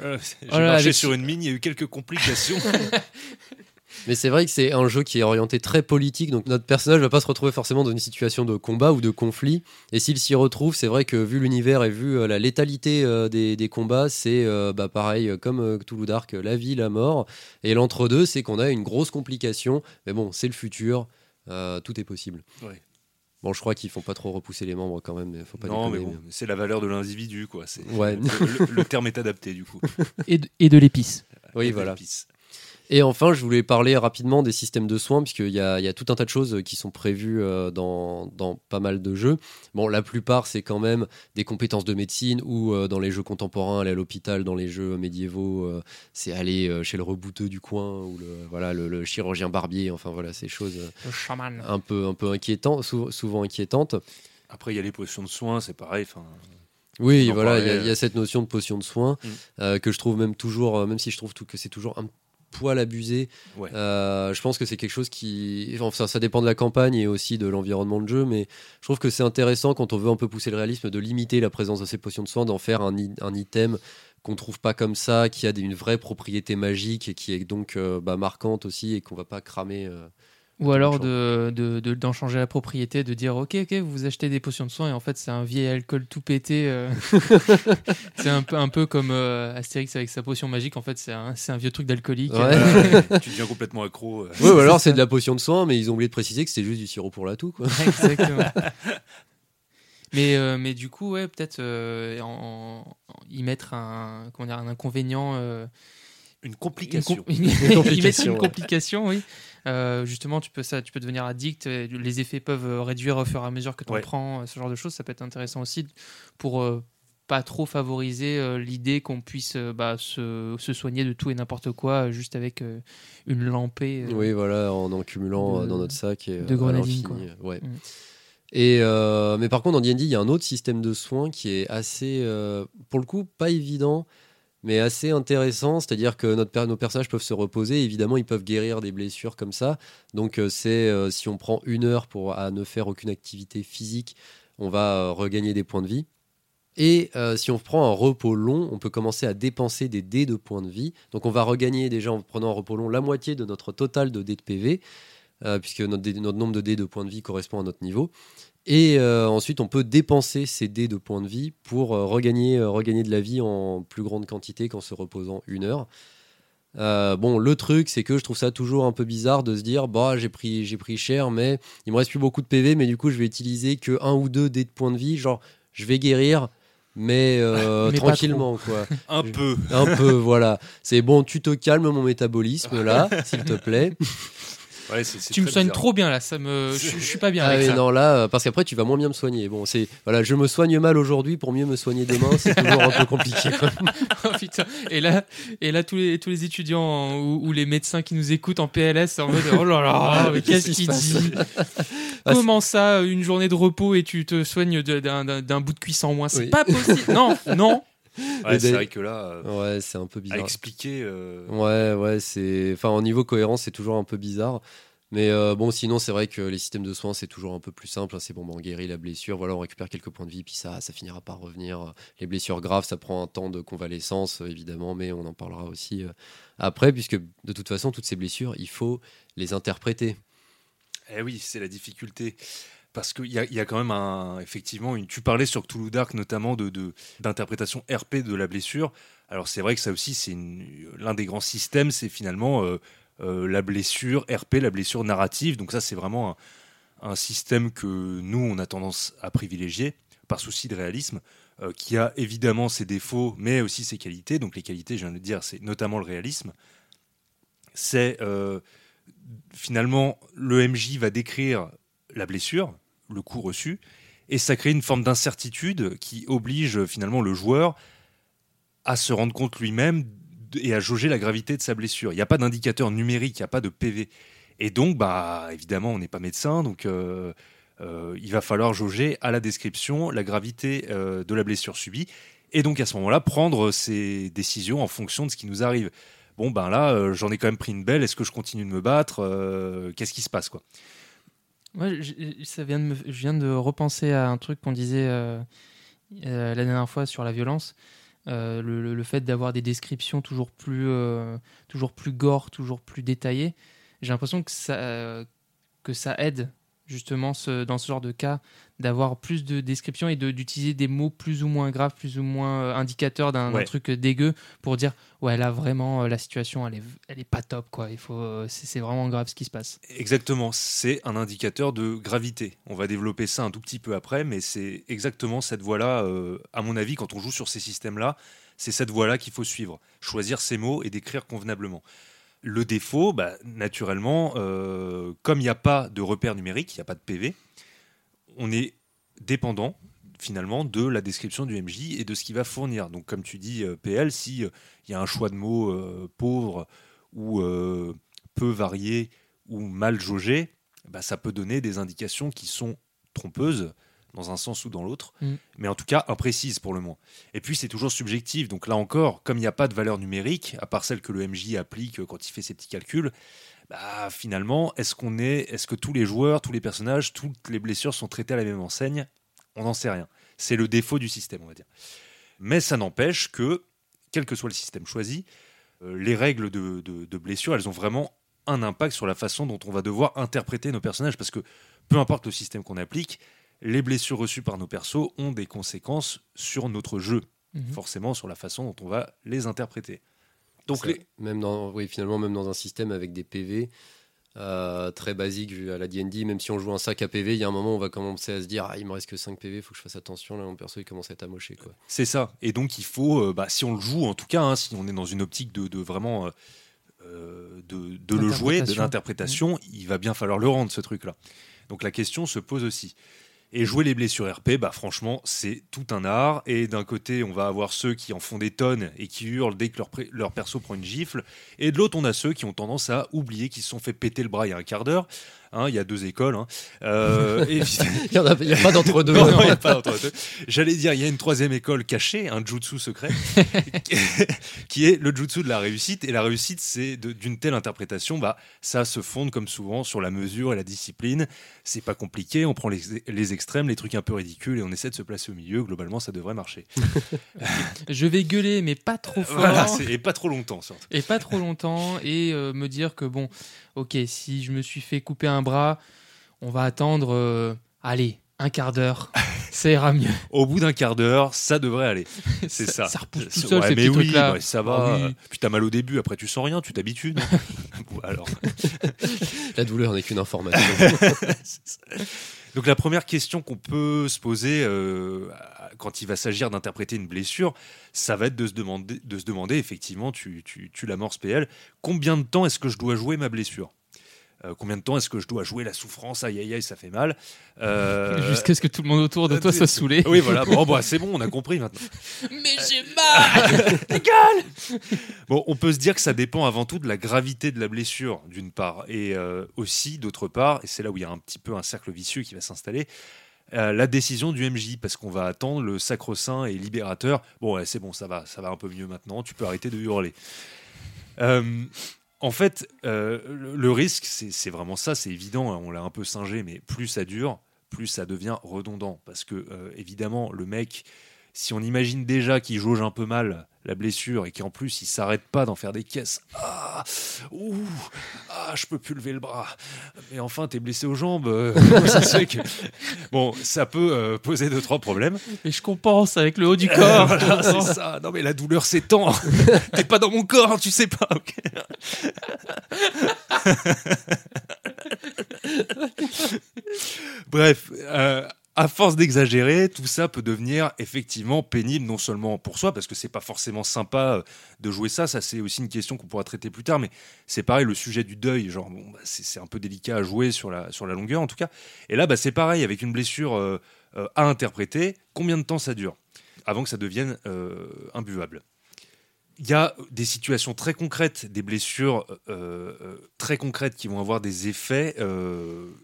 S1: Euh, J'ai
S2: Oh là,
S1: marché
S2: avec-
S1: sur une mine, il y a eu quelques complications.
S3: Mais c'est vrai que c'est un jeu qui est orienté très politique, donc notre personnage va pas se retrouver forcément dans une situation de combat ou de conflit. Et s'il s'y retrouve, c'est vrai que vu l'univers et vu euh, la létalité euh, des, des combats, c'est euh, bah, pareil comme euh, Cthulhu Dark, la vie, la mort. Et l'entre-deux, c'est qu'on a une grosse complication. Mais bon, c'est le futur, euh, tout est possible.
S1: Ouais.
S3: Bon, je crois qu'ils font pas trop repousser les membres quand même, mais faut pas
S1: non, mais bon, c'est la valeur de l'individu, quoi.
S3: Ouais.
S1: le, le- le terme est adapté du coup.
S2: et de, et de l'épice.
S3: Oui,
S1: Et
S3: voilà.
S1: l'épice.
S3: Et enfin, je voulais parler rapidement des systèmes de soins, puisqu'il y y a tout un tas de choses qui sont prévues euh, dans, dans pas mal de jeux. Bon, la plupart, c'est quand même des compétences de médecine, ou euh, dans les jeux contemporains, aller à l'hôpital, dans les jeux médiévaux, euh, c'est aller chez le rebouteux du coin, ou le, voilà, le, le chirurgien barbier, enfin voilà, ces choses un peu, un peu inquiétantes, sou- souvent inquiétantes.
S1: Après, il y a les potions de soins, c'est pareil. enfin,
S3: Oui, voilà, il y, a- y cette notion de potion de soin
S1: Mm.
S3: euh, que je trouve même toujours, euh, même si je trouve tout, que c'est toujours un poil abusé.
S1: Ouais.
S3: euh, je pense que c'est quelque chose qui, enfin, ça dépend de la campagne et aussi de l'environnement de jeu, mais je trouve que c'est intéressant quand on veut un peu pousser le réalisme de limiter la présence de ces potions de soin, d'en faire un, un item qu'on trouve pas comme ça, qui a des- une vraie propriété magique et qui est donc euh, bah, marquante aussi et qu'on va pas cramer. euh.
S2: Ou alors de, de- de- d'en changer la propriété, de dire ok ok vous achetez des potions de soin et en fait c'est un vieil alcool tout pété. euh. c'est un peu un peu comme euh, Astérix avec sa potion magique. En fait c'est un, c'est un vieux truc d'alcoolique.
S3: Ouais.
S2: euh.
S1: tu deviens complètement accro. euh.
S3: Ouais, ou alors c'est de la potion de soin, mais ils ont oublié de préciser que c'était juste du sirop pour la toux, quoi.
S2: Exactement. Mais, euh, mais du coup, ouais, peut-être euh, en, en- y mettre un, comment dire, un inconvénient. euh,
S1: Une
S2: une
S1: complication.
S2: com- mettre
S3: complication,
S2: une
S3: ouais.
S2: complication, oui. Euh, justement, tu peux, ça, tu peux devenir addict. Les effets peuvent euh, réduire au fur et à mesure que tu en
S1: Ouais.
S2: prends. euh, Ce genre de choses, ça peut être intéressant aussi pour euh, pas trop favoriser euh, l'idée qu'on puisse euh, bah, se, se soigner de tout et n'importe quoi juste avec euh, une lampée. euh.
S3: Oui, voilà, en en cumulant
S2: de-
S3: euh, dans notre sac et
S2: de grenadine,
S3: Ouais.
S2: Mm.
S3: Et euh, mais par contre, dans D&D, il y a un autre système de soins qui est assez, euh, pour le coup, pas évident, mais assez intéressant. C'est-à-dire que nos personnages peuvent se reposer. Évidemment, ils peuvent guérir des blessures comme ça. Donc, euh, c'est euh, si on prend une heure pour ne faire aucune activité physique, on va euh, regagner des points de vie. Et si on prend un repos long, on peut commencer à dépenser des dés de points de vie. Donc on va regagner déjà en prenant un repos long la moitié de notre total de dés de PV, puisque notre nombre de dés de points de vie correspond à notre niveau. Et euh, ensuite, on peut dépenser ces dés de points de vie pour euh, regagner, euh, regagner de la vie en plus grande quantité qu'en se reposant une heure. Euh, bon, le truc, c'est que je trouve ça toujours un peu bizarre de se dire, bah, j'ai pris, j'ai pris cher, mais il me reste plus beaucoup de PV, mais du coup, je vais utiliser que un ou deux dés de points de vie. Genre, je vais guérir, mais, euh,
S2: Mais
S3: tranquillement, quoi.
S1: Un peu.
S3: Un peu, voilà. C'est bon, tu te calmes mon métabolisme là, s'il te plaît.
S1: Ouais, c'est- c'est
S2: Tu me soignes
S1: bizarre.
S2: trop bien là, ça me, je, je suis pas bien
S3: Ah
S2: avec ça.
S3: non, là, euh, parce qu'après, tu vas moins bien me soigner. Bon, c'est voilà, je me soigne mal aujourd'hui pour mieux me soigner demain. C'est toujours un peu compliqué.
S2: Oh, putain. Et là, et là tous, les, tous les étudiants en- ou, ou les médecins qui nous écoutent en PLS en mode oh là là, mais qu'est-ce
S3: Qu'est-ce qui
S2: qu'il
S3: se
S2: dit?
S3: Ah,
S2: Comment ça, une journée de repos et tu te soignes d'un d'un- d'un bout de cuisse en moins? C'est
S3: Oui.
S2: pas possible. Non, non.
S1: Ouais, c'est vrai que là, euh,
S3: Ouais, c'est un peu
S1: à
S3: bizarre.
S1: expliquer. euh,
S3: Ouais, ouais, c'est. Enfin, au niveau cohérence, c'est toujours un peu bizarre. Mais euh, bon, sinon, c'est vrai que les systèmes de soins, c'est toujours un peu plus simple. hein. C'est bon, bah, on guérit la blessure, voilà, on récupère quelques points de vie, puis ça, ça finira par revenir. Les blessures graves, ça prend un temps de convalescence, évidemment, mais on en parlera aussi après, puisque de toute façon, toutes ces blessures, il faut les interpréter.
S1: Eh oui, c'est la difficulté. Parce qu'il y a, y a quand même. Effectivement, une, tu parlais sur Cthulhu Dark notamment de, d'interprétation RP de la blessure. Alors c'est vrai que ça aussi, c'est l'un des grands systèmes, c'est finalement euh, euh, la blessure RP, la blessure narrative. Donc ça, c'est vraiment un, système que nous, on a tendance à privilégier par souci de réalisme, euh, qui a évidemment ses défauts, mais aussi ses qualités. Donc les qualités, je viens de dire, c'est notamment le réalisme. C'est finalement le MJ va décrire la blessure, le coup reçu, et ça crée une forme d'incertitude qui oblige finalement le joueur à se rendre compte lui-même et à jauger la gravité de sa blessure. Il n'y a pas d'indicateur numérique, il n'y a pas de PV. Et donc, bah, évidemment, on n'est pas médecin, donc euh, euh, il va falloir jauger à la description la gravité euh, de la blessure subie, et donc à ce moment-là, prendre ses décisions en fonction de ce qui nous arrive. Bon, ben là, euh, j'en ai quand même pris une belle, est-ce que je continue de me battre Euh, Qu'est-ce qui se passe, quoi?
S2: Ouais, je, ça vient de je viens de repenser à un truc qu'on disait euh, euh, la dernière fois sur la violence. Euh, le, fait d'avoir des descriptions toujours plus, toujours plus gore, toujours plus détaillées. J'ai l'impression que ça, que ça aide justement ce- dans ce genre de cas d'avoir plus de descriptions et de- d'utiliser des mots plus ou moins graves, plus ou moins euh, indicateurs d'un
S1: Ouais.
S2: truc dégueu pour dire ouais là vraiment euh, la situation elle est, elle est pas top quoi. Il faut euh, c'est vraiment grave ce qui se passe.
S1: Exactement, c'est un indicateur de gravité. On va développer ça un tout petit peu après, mais c'est exactement cette voie-là, euh, à mon avis, quand on joue sur ces systèmes-là, c'est cette voie-là qu'il faut suivre. Choisir ses mots et décrire convenablement. Le défaut, bah, naturellement, euh, comme il n'y a pas de repère numérique, il n'y a pas de PV, on est dépendant finalement de la description du MJ et de ce qu'il va fournir. Donc comme tu dis, euh, PL, s'il il y a un choix de mots euh, pauvre ou euh, peu varié ou mal jaugé, bah, ça peut donner des indications qui sont trompeuses dans un sens ou dans l'autre,
S2: Mm.
S1: mais en tout cas imprécises pour le moins. Et puis c'est toujours subjectif, donc là encore, comme il n'y a pas de valeur numérique, à part celle que le MJ applique quand il fait ses petits calculs, bah, finalement, est-ce qu'on est, est-ce que tous les joueurs, tous les personnages, toutes les blessures sont traitées à la même enseigne? On n'en sait rien. C'est le défaut du système, on va dire. Mais ça n'empêche que, quel que soit le système choisi, euh, les règles de, de, de blessure, elles ont vraiment un impact sur la façon dont on va devoir interpréter nos personnages, parce que peu importe le système qu'on applique, les blessures reçues par nos persos ont des conséquences sur notre jeu,
S2: Mhm.
S1: forcément sur la façon dont on va les interpréter. Donc
S3: Ça,
S1: les-
S3: même dans, oui, finalement, même dans un système avec des PV euh, très basique vu à la D&D, même si on joue un sac à PV, il y a un moment où on va commencer à se dire ah, il me reste que 5 PV, il faut que je fasse attention, là mon perso il commence à être amoché. Quoi.
S1: C'est ça. Et donc il faut, euh, bah, si on le joue en tout cas, hein, si on est dans une optique de, de vraiment euh, de, de le jouer, de l'interprétation, il va bien falloir le rendre ce truc-là. Donc la question se pose aussi. Et jouer les blessures RP, bah franchement, c'est tout un art. Et d'un côté, on va avoir ceux qui en font des tonnes et qui hurlent dès que leur, leur perso prend une gifle. Et de l'autre, on a ceux qui ont tendance à oublier qu'ils se sont fait péter le bras il y a un quart d'heure. Hein, il y a deux écoles. hein. Euh, et
S3: Il n'y a, il y a pas
S1: pas d'entre-deux. J'allais dire, il y a une troisième école cachée, un jutsu secret, qui est le jutsu de la réussite. Et la réussite, c'est d'une telle interprétation, bah, ça se fonde comme souvent sur la mesure et la discipline. C'est pas compliqué, on prend les, les extrêmes, les trucs un peu ridicules et on essaie de se placer au milieu. Globalement, ça devrait marcher.
S2: Je vais gueuler, mais pas trop fort.
S1: Voilà, et pas trop longtemps, surtout.
S2: et pas trop longtemps et euh, me dire que bon, ok, si je me suis fait couper un bras, on va attendre, euh, allez, un quart d'heure, ça ira mieux.
S1: Au bout d'un quart d'heure, ça devrait aller. C'est ça.
S2: Ça repousse tout seul,
S1: ouais,
S2: ces
S1: mais
S2: petits
S1: oui,
S2: trucs-là.
S1: bah, ça va.
S2: Ah oui.
S1: Puis t'as mal au début, après tu sens rien, tu t'habitues. Alors.
S3: La douleur n'est qu'une information.
S1: Donc la première question qu'on peut se poser euh, quand il va s'agir d'interpréter une blessure, ça va être de se demander, de se demander effectivement, tu, tu, tu l'amorces PL, combien de temps est-ce que je dois jouer ma blessure? Euh, Combien de temps est-ce que je dois jouer la souffrance? Aïe aïe aïe, ça fait mal. Euh,
S2: Jusqu'à ce que tout le monde autour de toi soit saoulé.
S1: Oui, voilà. Bon, bah, c'est bon, on a compris maintenant.
S2: Mais j'ai mal
S1: Bon, on peut se dire que ça dépend avant tout de la gravité de la blessure, d'une part, et euh, aussi, d'autre part, et c'est là où il y a un petit peu un cercle vicieux qui va s'installer, euh, la décision du MJ, parce qu'on va attendre le sacro-saint et libérateur. Bon, ouais, c'est bon, ça va, ça va un peu mieux maintenant, tu peux arrêter de hurler. Euh, en fait, euh, le, risque, c'est c'est vraiment ça, c'est évident, hein, on l'a un peu singé, mais plus ça dure, plus ça devient redondant. Parce que, euh, évidemment, le mec, si on imagine déjà qu'il jauge un peu mal la blessure et qu'en plus il s'arrête pas d'en faire des caisses, ah, ouh, ah, je peux plus lever le bras. Mais enfin, t'es blessé aux jambes. euh, ça se fait que... Bon, ça peut euh, poser deux trois problèmes.
S2: Et je compense avec le haut du corps.
S1: voilà, c'est ça. Non, mais la douleur s'étend. T'es pas dans mon corps, tu sais pas. Bref, euh, à force d'exagérer, tout ça peut devenir effectivement pénible, non seulement pour soi, parce que c'est pas forcément sympa euh, de jouer ça. Ça, c'est aussi une question qu'on pourra traiter plus tard. Mais c'est pareil, le sujet du deuil, genre, bah, c'est un peu délicat à jouer sur la, longueur, en tout cas. Et là, bah, c'est pareil, avec une blessure euh, euh, à interpréter, combien de temps ça dure avant que ça devienne imbuvable. Il y a des situations très concrètes, des blessures très concrètes qui vont avoir des effets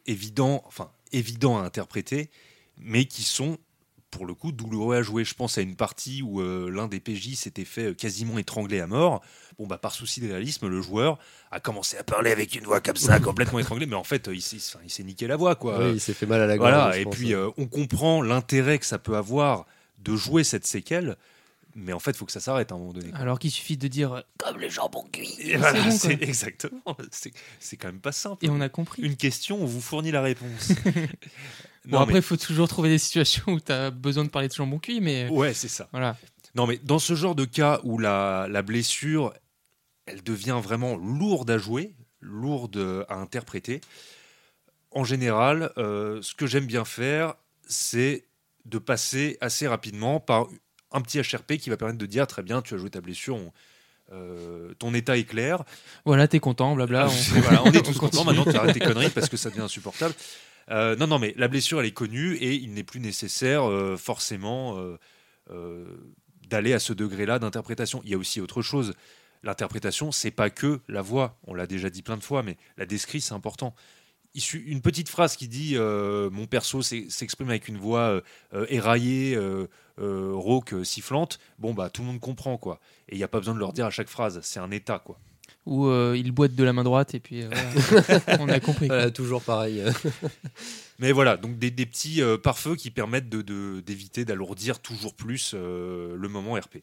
S1: évidents, enfin évidents à interpréter, mais qui sont pour le coup douloureux à jouer. Je pense à une partie où euh, l'un des PJ s'était fait euh, quasiment étrangler à mort. Bon bah par souci de réalisme, le joueur a commencé à parler avec une voix comme ça, complètement étranglée, mais en fait euh, il s'est il s'est niqué la voix quoi.
S3: Oui, il s'est fait mal à la gorge.
S1: Voilà, et
S3: pense.
S1: puis euh, on comprend l'intérêt que ça peut avoir de jouer cette séquelle, mais en fait, il faut que ça s'arrête à un moment donné.
S2: Alors qu'il suffit de dire comme les jambons cuits.
S1: Et
S2: C'est
S1: voilà,
S2: bon, quoi.
S1: c'est exactement. C'est c'est quand même pas simple.
S2: Et on a compris.
S1: Une question, on vous fournit la réponse.
S2: Bon, après,
S1: mais-
S2: il faut toujours trouver des situations où tu as besoin de parler de jambon cuit, mais
S1: ouais, c'est ça.
S2: voilà.
S1: Non, mais dans ce genre de cas où la, la blessure, elle devient vraiment lourde à jouer, lourde à interpréter, en général, euh, ce que j'aime bien faire, c'est de passer assez rapidement par un petit HRP qui va permettre de dire très bien, tu as joué ta blessure, on- euh, ton état est clair.
S2: Voilà, t'es content, blabla.
S1: Ah,
S2: on-
S1: voilà, on est tous
S2: on
S1: contents maintenant, tu arrêtes tes conneries parce que ça devient insupportable. Euh, non, non, mais la blessure, elle est connue et il n'est plus nécessaire euh, forcément euh, d'aller à ce degré-là d'interprétation. Il y a aussi autre chose. L'interprétation, c'est pas que la voix. On l'a déjà dit plein de fois, mais la descrit, c'est important. Une petite phrase qui dit mon perso s'ex- s'exprime avec une voix éraillée, rauque, sifflante. Bon, bah tout le monde comprend quoi. Et il n'y a pas besoin de leur dire à chaque phrase. C'est un état quoi.
S2: Ou euh, il boite de la main droite et puis euh, voilà. on a compris.
S3: Voilà, toujours pareil.
S1: Mais voilà, donc des, des petits euh, pare-feux qui permettent de- de- d'éviter d'alourdir toujours plus euh, le moment RP.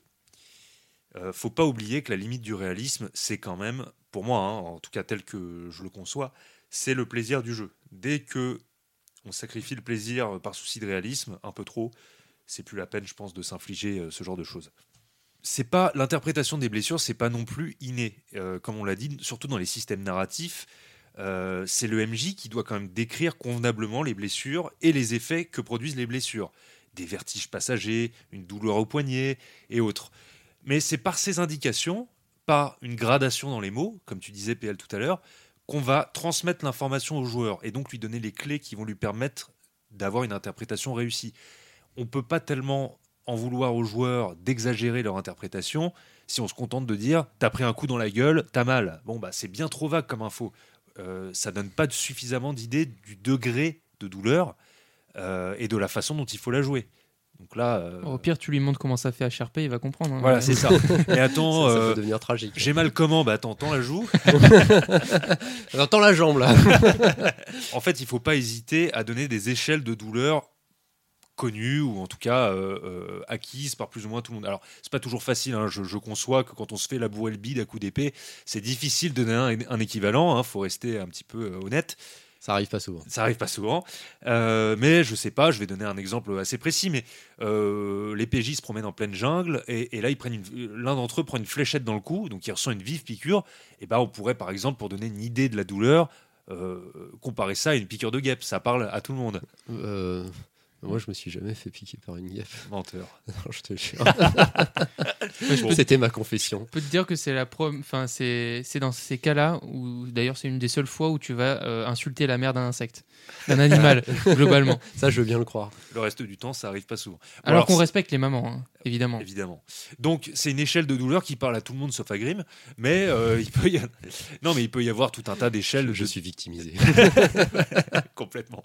S1: Euh, faut pas oublier que la limite du réalisme, c'est quand même, pour moi, hein, en tout cas tel que je le conçois, c'est le plaisir du jeu. Dès que on sacrifie le plaisir par souci de réalisme, un peu trop, c'est plus la peine, je pense, de s'infliger euh, ce genre de choses. C'est pas l'interprétation des blessures, c'est pas non plus inné, Euh, comme on l'a dit, surtout dans les systèmes narratifs. Euh, c'est le MJ qui doit quand même décrire convenablement les blessures et les effets que produisent les blessures. Des vertiges passagers, une douleur au poignet et autres. Mais c'est par ces indications, par une gradation dans les mots, comme tu disais PL tout à l'heure, qu'on va transmettre l'information au joueur et donc lui donner les clés qui vont lui permettre d'avoir une interprétation réussie. On ne peut pas tellement en vouloir aux joueurs d'exagérer leur interprétation si on se contente de dire t'as pris un coup dans la gueule, t'as mal. Bon bah c'est bien trop vague comme info. Euh, ça donne pas suffisamment d'idée du degré de douleur euh, et de la façon dont il faut la jouer. Donc là, euh,
S2: Au pire, tu lui montres comment ça fait HRP, il va comprendre. hein.
S1: voilà, c'est ça. Mais attends,
S3: ça, ça
S1: euh,
S3: peut devenir tragique.
S1: j'ai mal comment? Bah attends, tends la joue.
S3: J'entends la jambe là.
S1: En fait, il faut pas hésiter à donner des échelles de douleur connues ou en tout cas euh, euh, acquises par plus ou moins tout le monde. Alors, c'est pas toujours facile. hein. Je, je conçois que quand on se fait labourer le bide à coups d'épée, c'est difficile de donner un, un équivalent. Il faut rester un petit peu euh, honnête.
S3: Ça arrive pas souvent.
S1: Ça arrive pas souvent. Euh, mais je sais pas, je vais donner un exemple assez précis. Mais euh, les PJ se promènent en pleine jungle et, et là, ils prennent une- l'un d'entre eux prend une fléchette dans le cou, donc il ressent une vive piqûre. Et ben, on pourrait, par exemple, pour donner une idée de la douleur, euh, comparer ça à une piqûre de guêpe. Ça parle à tout le monde.
S3: Moi, je me suis jamais fait piquer par une guêpe.
S1: Menteur.
S3: Non, je te jure.
S1: Bon.
S3: C'était ma confession.
S2: Je peux te dire que c'est la enfin c'est c'est dans ces cas-là où d'ailleurs c'est une des seules fois où tu vas euh, insulter la mère d'un insecte, d'un animal globalement.
S3: Ça, je veux bien le croire.
S1: Le reste du temps, ça arrive pas souvent. Bon,
S2: Alors qu'on respecte les mamans, hein, évidemment.
S1: Évidemment. Donc c'est une échelle de douleur qui parle à tout le monde sauf à Grimm, mais euh, il peut y a- non mais il peut y avoir tout un tas d'échelles.
S3: Je
S1: de-
S3: suis victimisé.
S1: complètement.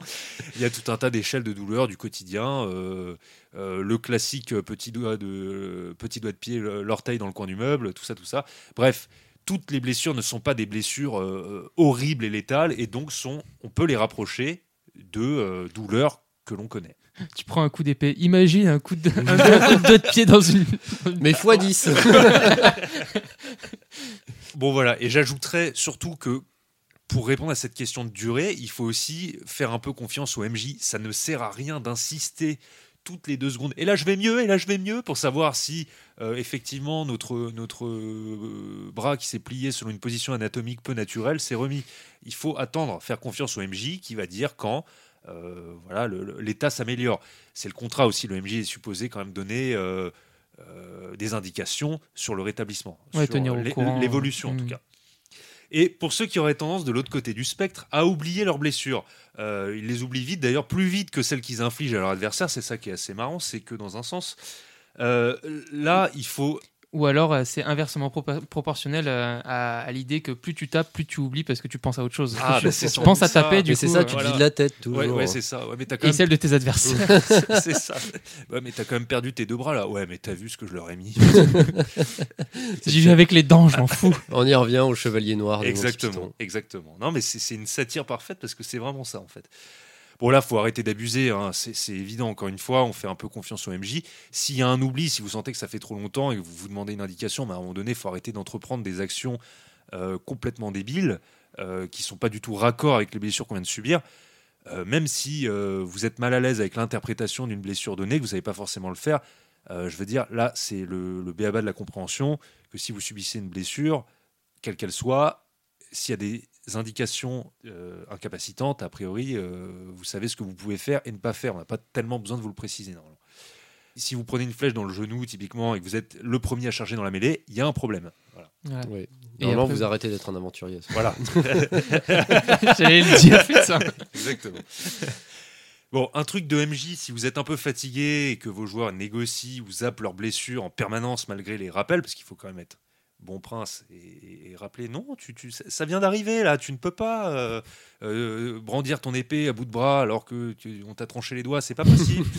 S1: Il y a tout un tas d'échelles de douleur du quotidien. euh, euh, le classique petit doigt de petit doigt de pied, l'orteil dans le coin du meuble, tout ça, tout ça. Bref. Toutes les blessures ne sont pas des blessures euh, horribles et létales, et donc sont, on peut les rapprocher de euh, douleurs que l'on connaît.
S2: Tu prends un coup d'épée. Imagine un coup de, un, coup de doigt de pied dans une.
S3: Mais x 10.
S1: Bon voilà, et j'ajouterais surtout que pour répondre à cette question de durée, il faut aussi faire un peu confiance au MJ. Ça ne sert à rien d'insister toutes les deux secondes. Et là je vais mieux, et là je vais mieux, pour savoir si euh, effectivement notre, notre euh, bras qui s'est plié selon une position anatomique peu naturelle s'est remis. Il faut attendre, faire confiance au MJ qui va dire quand euh, voilà l'état s'améliore. C'est le contrat aussi. Le MJ est supposé quand même donner des indications sur le rétablissement,
S2: Ouais,
S1: sur l'évolution en tout
S2: Mm.
S1: cas. Et pour ceux qui auraient tendance de l'autre côté du spectre à oublier leurs blessures, euh, ils les oublient vite, d'ailleurs plus vite que celles qu'ils infligent à leur adversaire. C'est ça qui est assez marrant, c'est que dans un sens, euh, là, il faut
S2: Ou alors euh, c'est inversement propo- proportionnel euh, à, à l'idée que plus tu tapes, plus tu oublies parce que tu penses à autre chose.
S1: Ah,
S2: tu
S1: bah,
S2: tu penses à
S1: doute ça.
S2: taper du
S3: Mais
S2: coup.
S3: c'est ça,
S2: euh,
S3: tu te
S1: voilà.
S3: vides la tête toujours.
S1: Ouais, ouais, c'est ça. Ouais, mais t'as quand
S2: et
S1: même...
S2: celle de tes adversaires.
S1: c'est ça. Ouais, mais t'as quand même perdu tes deux bras là. Ouais, mais t'as vu ce que je leur ai mis.
S2: J'y vais avec les dents, je m'en fous.
S3: On y revient au chevalier noir. de
S1: exactement, exactement. Non, mais c'est une satire parfaite parce que c'est vraiment ça en fait. Bon là, faut arrêter d'abuser. hein. C'est évident. Encore une fois, on fait un peu confiance au MJ. S'il y a un oubli, si vous sentez que ça fait trop longtemps et que vous vous demandez une indication, bah, à un moment donné, il faut arrêter d'entreprendre des actions euh, complètement débiles euh, qui sont pas du tout raccord avec les blessures qu'on vient de subir. Euh, même si euh, vous êtes mal à l'aise avec l'interprétation d'une blessure donnée, que vous savez pas forcément le faire, je veux dire, là, c'est le, le béaba de la compréhension que si vous subissez une blessure, quelle qu'elle soit, s'il y a des indications euh, incapacitantes, a priori, euh, vous savez ce que vous pouvez faire et ne pas faire. On n'a pas tellement besoin de vous le préciser. normalement. Si vous prenez une flèche dans le genou, typiquement, et que vous êtes le premier à charger dans la mêlée, il y a un problème. Voilà.
S2: Voilà.
S3: Oui.
S2: Et
S3: Normalement,
S2: après-
S3: vous arrêtez d'être un aventurier.
S1: Voilà.
S2: J'allais le dire, putain.
S1: Exactement. Bon, un truc de MJ, si vous êtes un peu fatigué et que vos joueurs négocient ou zappent leurs blessures en permanence malgré les rappels, parce qu'il faut quand même être bon prince et, et rappeler non, tu, tu- ça- vient d'arriver là, tu ne peux pas euh, euh, brandir ton épée à bout de bras alors que tu- on t'a tranché les doigts, c'est pas possible.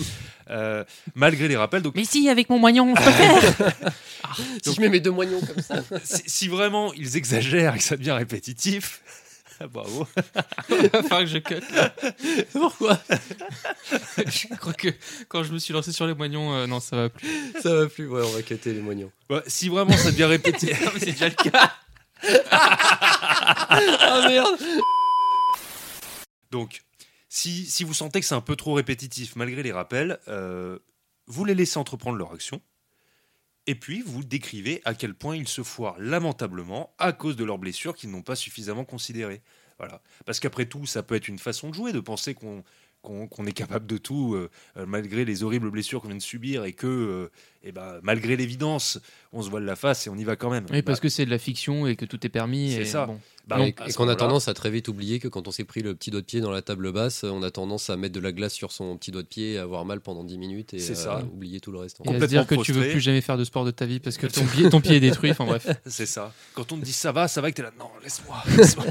S1: Euh, malgré les rappels, donc
S2: Mais si, avec mon moignon, je peux faire.
S3: Si je mets mes deux moignons comme ça.
S1: si, si vraiment ils exagèrent et que ça devient répétitif, bravo.
S2: Il va falloir que je cut. là.
S3: Pourquoi
S2: Je crois que quand je me suis lancé sur les moignons, euh, non, ça va plus.
S3: Ça va plus. Ouais, on va quitter les moignons.
S1: Ouais, si vraiment ça devient
S2: Non, mais c'est déjà le cas.
S3: Ah merde
S1: Donc, si, si vous sentez que c'est un peu trop répétitif malgré les rappels, euh, vous les laissez entreprendre leur action. Et puis, vous décrivez à quel point ils se foirent lamentablement à cause de leurs blessures qu'ils n'ont pas suffisamment considérées. Voilà. Parce qu'après tout, ça peut être une façon de jouer, de penser qu'on est capable de tout, euh, euh, malgré les horribles blessures qu'on vient de subir, et que, euh, eh ben, malgré l'évidence, on se voile la face et on y va quand même.
S2: Oui, parce
S1: Bah,
S2: que c'est de la fiction et que tout est permis.
S1: C'est ça.
S2: bon.
S1: Bah,
S3: et qu'on a tendance à très vite oublier que quand on s'est pris le petit doigt de pied dans la table basse, on a tendance à mettre de la glace sur son petit doigt de pied et avoir mal pendant 10 minutes et euh, oublier tout le reste.
S2: Et à dire que tu veux plus jamais faire de sport de ta vie parce que ton pied, ton pied est détruit. Enfin bref,
S1: C'est ça. Quand on te dit ça va, ça va, que t'es là, non, laisse-moi. laisse-moi.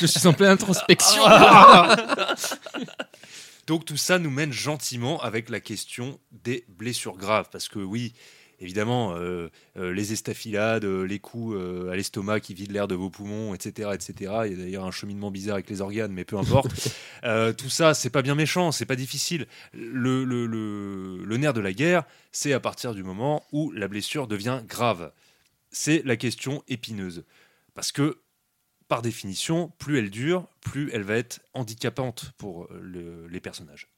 S2: je suis en pleine introspection.
S1: Donc tout ça nous mène gentiment avec la question des blessures graves. Parce que oui, évidemment, euh, euh, les estafilades, euh, les coups à l'estomac qui vident l'air de vos poumons, etc. etc. Il y a d'ailleurs un cheminement bizarre avec les organes, mais peu importe. Tout ça, c'est pas bien méchant, c'est pas difficile. Le, le- le- le nerf de la guerre, c'est à partir du moment où la blessure devient grave. C'est la question épineuse. Parce que par définition, plus elle dure, plus elle va être handicapante pour le- les personnages.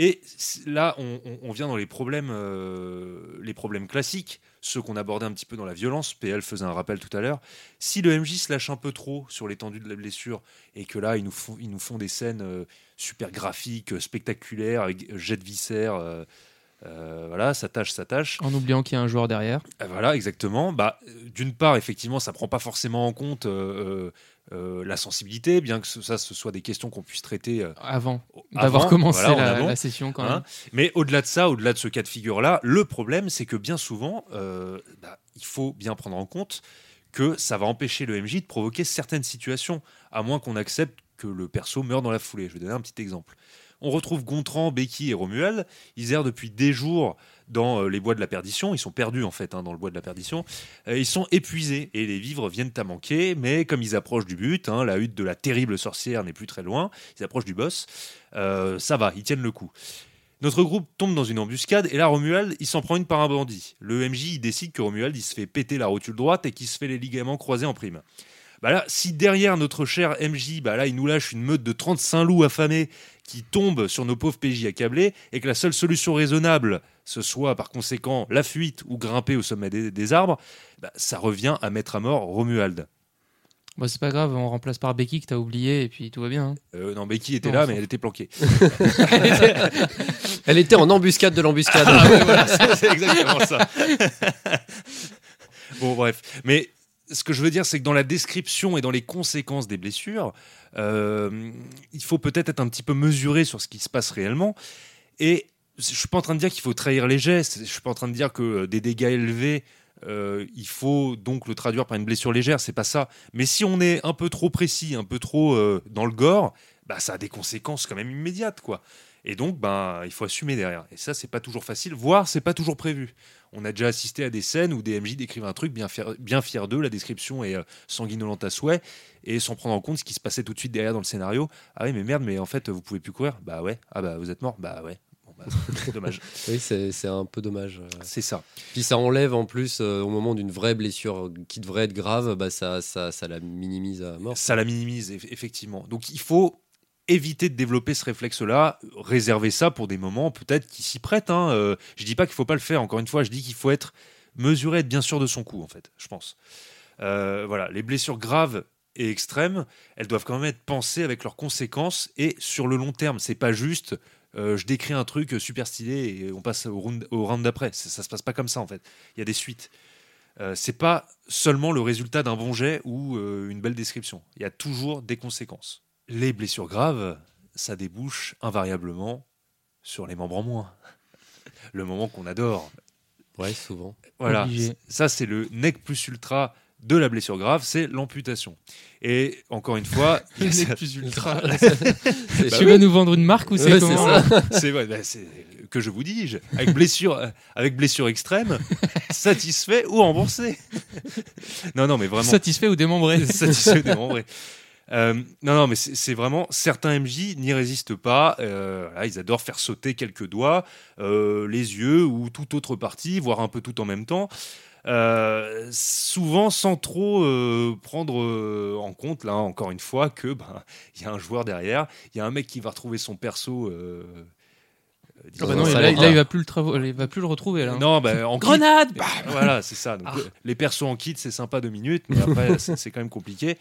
S1: Et là, on, on- on vient dans les problèmes, euh, les problèmes classiques, ceux qu'on abordait un petit peu dans la violence. PL faisait un rappel tout à l'heure. Si le MJ se lâche un peu trop sur l'étendue de la blessure et que là, ils nous font, ils nous font des scènes euh, super graphiques, euh, spectaculaires, avec jet de viscères, euh, voilà, ça tâche, ça tâche.
S2: En oubliant qu'il y a un joueur derrière.
S1: Voilà, exactement. Bah, D'une part, effectivement, ça prend pas forcément en compte euh, euh, la sensibilité, bien que ce- ça, ce soit des questions qu'on puisse traiter euh,
S2: Avant d'avoir commencé
S1: voilà,
S2: la, session quand
S1: Hein. Mais au-delà de ça, au-delà de ce cas de figure-là, le problème, c'est que bien souvent, euh, bah, il faut bien prendre en compte que ça va empêcher le MJ de provoquer certaines situations, à moins qu'on accepte que le perso meure dans la foulée. Je vais donner un petit exemple. On retrouve Gontran, Becky et Romuald. Ils errent depuis des jours dans euh, les bois de la perdition. Ils sont perdus en fait hein, dans le bois de la perdition. Euh, ils sont épuisés et les vivres viennent à manquer. Mais comme ils approchent du but, hein, la hutte de la terrible sorcière n'est plus très loin. Ils approchent du boss. euh, ça va, ils tiennent le coup. Notre groupe tombe dans une embuscade et là Romuald il s'en prend une par un bandit. Le MJ il décide que Romuald il se fait péter la rotule droite et qu'il se fait les ligaments croisés en prime. Bah là, si derrière notre cher MJ, bah là il nous lâche une meute de 35 loups affamés qui tombent sur nos pauvres PJ accablés et que la seule solution raisonnable ce soit par conséquent la fuite ou grimper au sommet des, des arbres, bah, ça revient à mettre à mort Romuald.
S2: Bon, c'est pas grave, on remplace par Becky que t'as oublié et puis tout va bien. hein.
S1: Euh, non, Becky était
S2: Non,
S1: là, mais elle était planquée.
S3: Elle était en embuscade de l'embuscade.
S1: Ah ouais, voilà, c'est c'est exactement ça. bon, bref. Mais ce que je veux dire, c'est que dans la description et dans les conséquences des blessures, euh, il faut peut-être être un petit peu mesuré sur ce qui se passe réellement. Et je suis pas en train de dire qu'il faut trahir les gestes. Je suis pas en train de dire que euh, des dégâts élevés, euh, il faut donc le traduire par une blessure légère. C'est pas ça. Mais si on est un peu trop précis, un peu trop dans le gore, bah, ça a des conséquences quand même immédiates, quoi. Et donc, ben, il faut assumer derrière. Et ça, c'est pas toujours facile, voire c'est pas toujours prévu. On a déjà assisté à des scènes où des MJ décrivent un truc bien fier, bien fier d'eux, la description est euh, sanguinolente à souhait, et sans prendre en compte ce qui se passait tout de suite derrière dans le scénario. Ah oui, mais merde, mais en fait, vous pouvez plus courir Bah ouais. Ah bah vous êtes mort Bah ouais. Bah, dommage.
S3: Oui, c'est un peu dommage. euh.
S1: C'est ça.
S3: Puis ça enlève en plus, euh, au moment d'une vraie blessure qui devrait être grave, bah ça, ça, ça la minimise à mort.
S1: Ça la minimise, eff- effectivement. Donc il faut éviter de développer ce réflexe-là, réserver ça pour des moments peut-être qui s'y prêtent. Hein. Euh, je dis pas qu'il faut pas le faire, encore une fois, je dis qu'il faut être mesuré, être bien sûr de son coup, en fait, je pense. Euh, voilà, les blessures graves et extrêmes, elles doivent quand même être pensées avec leurs conséquences et sur le long terme. C'est pas juste euh, je décris un truc super stylé et on passe au round, d'après. Ça, ça se passe pas comme ça en fait. Il y a des suites. Euh, c'est pas seulement le résultat d'un bon jet ou euh, une belle description. Il y a toujours des conséquences. Les blessures graves, ça débouche invariablement sur les membres en moins. Le moment qu'on adore.
S3: Ouais, souvent.
S1: Voilà,
S2: Obligé.
S1: ça c'est le nec plus ultra de la blessure grave, c'est l'amputation. Et encore une fois,
S2: Le nec plus ultra. Tu vas nous vendre une marque ou c'est
S3: Ouais,
S2: comment
S3: c'est ça.
S1: c'est vrai, bah, c'est- que je vous dis, avec blessure, euh, avec blessure extrême, satisfait ou remboursé. non, non, mais vraiment
S2: Satisfait ou démembré
S1: satisfait des membres. Euh, non, non, mais c'est vraiment certains MJ n'y résistent pas. euh, voilà, ils adorent faire sauter quelques doigts, euh, les yeux ou toute autre partie, voire un peu tout en même temps. Souvent sans trop prendre en compte, là encore une fois, que ben il y a un joueur derrière, il y a un mec qui va retrouver son perso.
S2: Ah bah non, là, là, il va plus le travo- il va plus le retrouver là. hein.
S1: non, ben, en
S2: Grenade
S1: voilà, c'est ça. Donc,
S2: Ah.
S1: Les persos en kit, c'est sympa deux minutes, mais après, c'est quand même compliqué.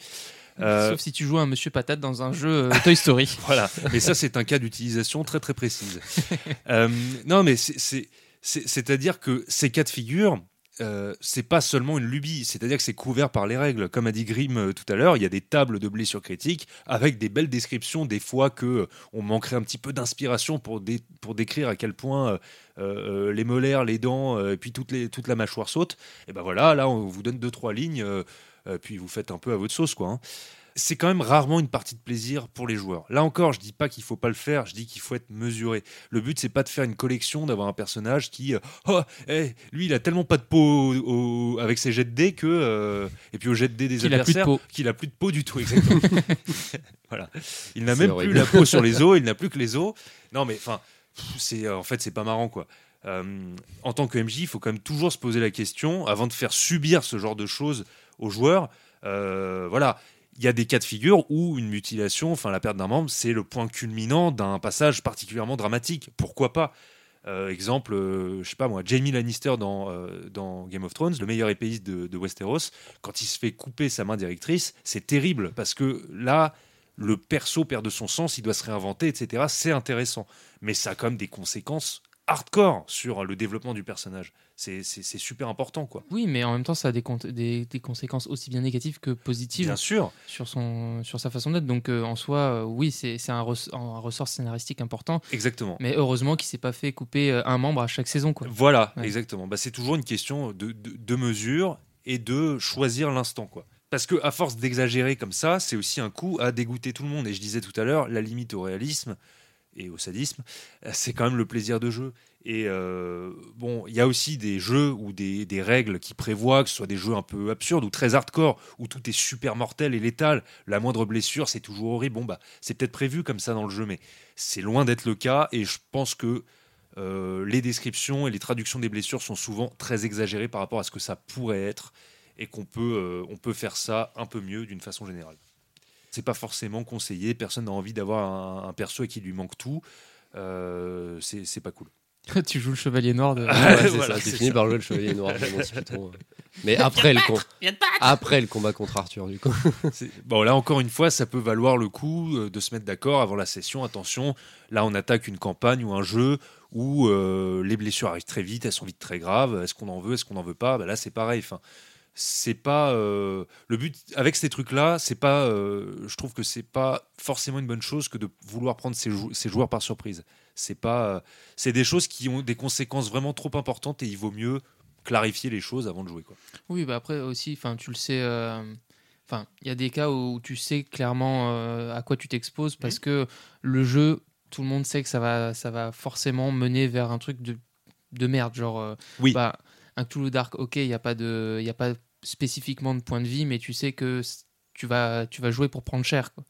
S1: Euh,
S2: Sauf si tu joues un Monsieur Patate dans un jeu euh, Toy Story.
S1: Voilà, mais ça c'est un cas d'utilisation très très précise. Euh, non, mais c'est- c'est- c'est- c'est-à-dire que ces cas de figure, euh, c'est pas seulement une lubie, c'est-à-dire que c'est couvert par les règles. Comme a dit Grimm euh, tout à l'heure, il y a des tables de blessures critiques avec des belles descriptions, des fois que euh, on manquerait un petit peu d'inspiration pour, dé- pour décrire à quel point les molaires, les dents, et puis toutes les, toute la mâchoire saute. Et ben voilà, là on vous donne deux trois lignes, puis vous faites un peu à votre sauce, quoi. hein c'est quand même rarement une partie de plaisir pour les joueurs. Là encore, je dis pas qu'il faut pas le faire, je dis qu'il faut être mesuré. Le but c'est pas de faire une collection, d'avoir un personnage qui, euh, oh, eh, lui il a tellement pas de peau au- au- avec ses jets de dés que, euh, et puis au jet de dés des
S2: Qu'il de
S1: adversaires,
S2: peau.
S1: qu'il a plus de peau du tout, exactement. voilà, il n'a même
S3: horrible.
S1: plus la peau sur les os, il n'a plus que les os. Non mais enfin, c'est euh, en fait c'est pas marrant quoi. Euh, en tant que MJ, il faut quand même toujours se poser la question avant de faire subir ce genre de choses aux joueurs. Euh, voilà, il y a des cas de figure où une mutilation, enfin la perte d'un membre, c'est le point culminant d'un passage particulièrement dramatique. Pourquoi pas? Euh, Exemple, euh, je sais pas moi, Jamie Lannister dans, Game of Thrones, le meilleur épéiste de, de Westeros, quand il se fait couper sa main directrice, c'est terrible parce que là, le perso perd de son sens, il doit se réinventer, etc. C'est intéressant, mais ça a quand même des conséquences hardcore sur le développement du personnage. C'est super important, quoi.
S2: Oui, mais en même temps, ça a des, con- des, des conséquences aussi bien négatives que positives
S1: Bien sûr.
S2: sur, son, sur sa façon d'être. Donc, euh, en soi, euh, oui, c'est un, res- un ressort scénaristique important.
S1: Exactement.
S2: Mais heureusement qu'il s'est pas fait couper euh, un membre à chaque saison. Quoi.
S1: Voilà,
S2: Ouais.
S1: exactement. Bah, c'est toujours une question de, de, de mesure et de choisir l'instant, quoi. Parce que à force d'exagérer comme ça, c'est aussi un coup à dégoûter tout le monde. Et je disais tout à l'heure, la limite au réalisme et au sadisme, c'est quand même le plaisir de jeu. Et euh, bon, il y a aussi des jeux ou des, règles qui prévoient que ce soit des jeux un peu absurdes ou très hardcore, où tout est super mortel et létal. La moindre blessure, c'est toujours horrible. Bon, bah, c'est peut-être prévu comme ça dans le jeu, mais c'est loin d'être le cas. Et je pense que euh, les descriptions et les traductions des blessures sont souvent très exagérées par rapport à ce que ça pourrait être et qu'on peut, euh, peut faire ça un peu mieux d'une façon générale. C'est pas forcément conseillé, personne n'a envie d'avoir un, perso et qui lui manque tout. Euh, c'est pas cool.
S2: tu joues le chevalier noir de.
S3: Ouais, c'est
S1: Voilà,
S3: ça,
S1: c'est
S3: fini
S1: ça.
S3: par jouer le chevalier noir de Monty Python. ouais. Mais après le, com- après le combat contre Arthur, du coup.
S1: C'est- Bon, là encore une fois, ça peut valoir le coup euh, de se mettre d'accord avant la session. Attention, là on attaque une campagne ou un jeu où euh, les blessures arrivent très vite, elles sont vite très graves. Est-ce qu'on en veut, est-ce qu'on n'en veut pas? Bah, Là c'est pareil. Enfin, c'est pas euh, le but avec ces trucs-là. C'est pas, euh, je trouve que c'est pas forcément une bonne chose que de vouloir prendre ces, jou- ces joueurs par surprise. C'est pas, euh, c'est des choses qui ont des conséquences vraiment trop importantes et il vaut mieux clarifier les choses avant de jouer. Quoi.
S2: Oui, bah après aussi, enfin, tu le sais. euh, Enfin, il y a des cas où tu sais clairement euh, à quoi tu t'exposes
S1: Mhm.
S2: parce que le jeu, tout le monde sait que ça va, ça va forcément mener vers un truc de, de merde, genre. euh,
S1: Oui.
S2: Bah, un Cthulhu Dark, ok, il y a pas de, il y a pas spécifiquement de point de vie, mais tu sais que tu vas, tu vas jouer pour prendre cher. quoi.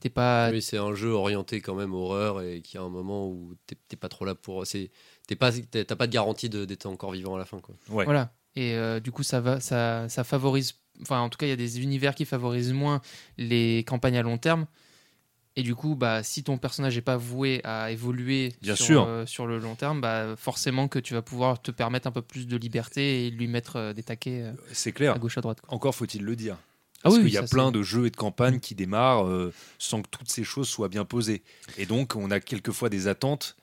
S2: T'es pas,
S3: Oui, c'est un jeu orienté quand même horreur et qui a un moment où t'es t'es pas trop là pour. c'est- T'es pas, t'es- t'as pas de garantie de- d'être encore vivant à la fin, quoi.
S1: Ouais.
S2: Voilà. Et euh, du coup, ça va, ça, ça favorise. Enfin, en tout cas, il y a des univers qui favorisent moins les campagnes à long terme. Et du coup, bah, si ton personnage n'est pas voué à évoluer
S1: Bien
S2: sur,
S1: sûr.
S2: euh, sur le long terme, bah, forcément que tu vas pouvoir te permettre un peu plus de liberté et lui mettre euh, des taquets euh,
S1: C'est clair.
S2: à gauche à droite. quoi.
S1: Encore faut-il le dire.
S2: Ah
S1: Parce
S2: oui,
S1: qu'il y a plein de jeux et de campagnes qui démarrent sans que toutes ces choses soient bien posées. Et donc, on a quelquefois des attentes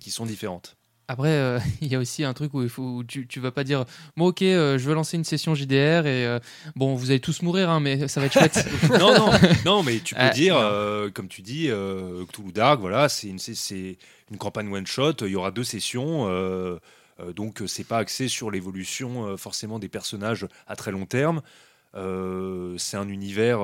S1: qui sont différentes.
S2: Après, euh, il y a aussi un truc où il faut, où tu, tu vas pas dire, bon ok, euh, je veux lancer une session JDR et euh, bon, vous allez tous mourir, hein, mais ça va être chouette.
S1: non, non, non, mais tu peux dire, comme tu dis, euh, Cthulhu Dark, voilà, c'est une, c'est- une campagne one shot. Il y aura deux sessions, donc c'est pas axé sur l'évolution forcément des personnages à très long terme. C'est un univers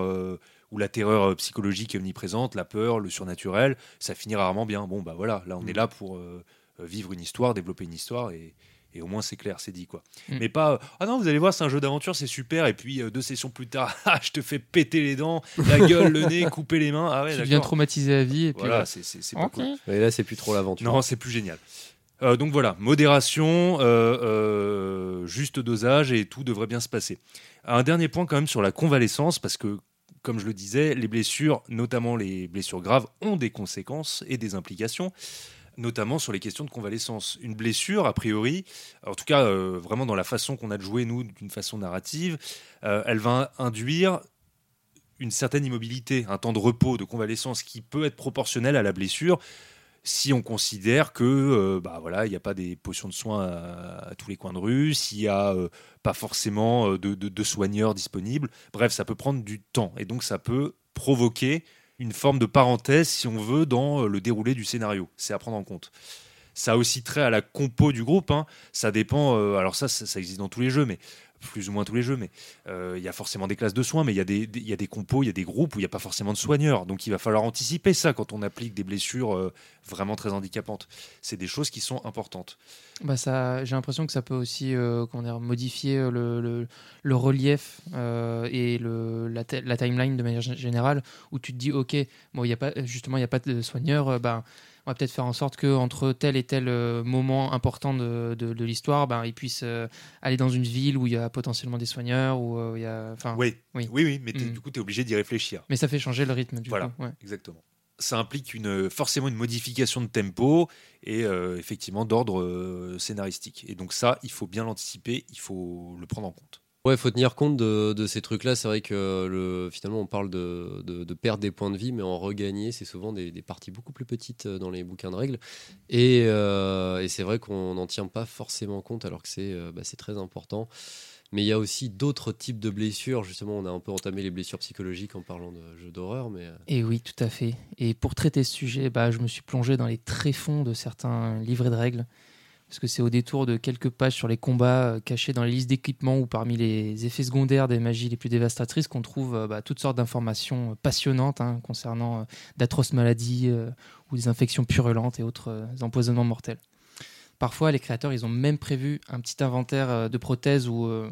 S1: où la terreur psychologique est omniprésente, la peur, le surnaturel. Ça finit rarement bien. Bon, bah voilà, là on
S2: Mm.
S1: est là pour euh, vivre une histoire, développer une histoire et. Et au moins c'est clair, c'est dit quoi.
S2: Mm.
S1: Mais pas euh, ah non vous allez voir c'est un jeu d'aventure c'est super et puis euh, deux sessions plus tard ah, je te fais péter les dents, la gueule, le nez, couper les mains ah ouais
S2: tu deviens traumatisé à vie et puis
S1: Voilà c'est c'est c'est pas
S2: Ok.
S1: cool.
S3: Et là, c'est plus trop l'aventure.
S1: Non c'est plus génial. Euh, donc voilà modération, euh, euh, juste dosage et tout devrait bien se passer. Un dernier point quand même sur la convalescence parce que comme je le disais les blessures notamment les blessures graves ont des conséquences et des implications notamment sur les questions de convalescence. Une blessure, a priori, en tout cas euh, vraiment dans la façon qu'on a de jouer, nous, d'une façon narrative, euh, elle va induire une certaine immobilité, un temps de repos, de convalescence qui peut être proportionnel à la blessure si on considère que euh, bah voilà il n'y a pas des potions de soins à, tous les coins de rue, s'il n'y a pas forcément de- de soigneurs disponibles. Bref, ça peut prendre du temps et donc ça peut provoquer une forme de parenthèse, si on veut, dans euh, le déroulé du scénario. C'est à prendre en compte. Ça a aussi trait à la compo du groupe. hein. Ça dépend. euh, alors ça, ça, ça existe dans tous les jeux, mais plus ou moins tous les jeux. Mais euh, il y a forcément des classes de soins, mais il y a des, des- y a des compos, il y a des groupes où il n'y a pas forcément de soigneurs. Donc il va falloir anticiper ça quand on applique des blessures euh, vraiment très handicapantes. C'est des choses qui sont importantes.
S2: Bah ça, j'ai l'impression que ça peut aussi euh, dire, modifier euh, le, le, relief et le, la, timeline de manière gé- générale, où tu te dis, ok, bon, y a pas, justement, il n'y a pas de soigneur, euh, ben, on va peut-être faire en sorte que entre tel et tel euh, moment important de, de, de l'histoire, ben, ils puissent euh, aller dans une ville où il y a potentiellement des soigneurs, où euh, il y a,
S1: Oui,
S2: oui.
S1: oui, oui, mais
S2: Mm.
S1: du coup, tu es obligé d'y réfléchir.
S2: mais ça fait changer le rythme du
S1: Voilà.
S2: coup. ouais.
S1: Exactement. Ça implique une, forcément une modification de tempo et euh, effectivement d'ordre euh, scénaristique. Et donc ça, il faut bien l'anticiper, il faut le prendre en compte.
S3: Ouais, faut tenir compte de, ces trucs-là. C'est vrai que le, finalement, on parle de, perdre des points de vie, mais en regagner, c'est souvent des, parties beaucoup plus petites euh, dans les bouquins de règles. Et, euh, et c'est vrai qu'on n'en tient pas forcément compte, alors que c'est euh, bah, c'est très important. Mais il y a aussi d'autres types de blessures. Justement, on a un peu entamé les blessures psychologiques en parlant de jeux d'horreur, mais euh,
S2: Et oui, tout à fait. Et pour traiter ce sujet, bah, je me suis plongé dans les tréfonds de certains livrets de règles. Parce que c'est au détour de quelques pages sur les combats euh, cachés dans les listes d'équipements ou parmi les effets secondaires des magies les plus dévastatrices qu'on trouve euh, bah, toutes sortes d'informations euh, passionnantes hein, concernant d'atroces maladies ou des infections purulentes et autres empoisonnements mortels. Parfois, les créateurs, ils ont même prévu un petit inventaire de prothèses euh,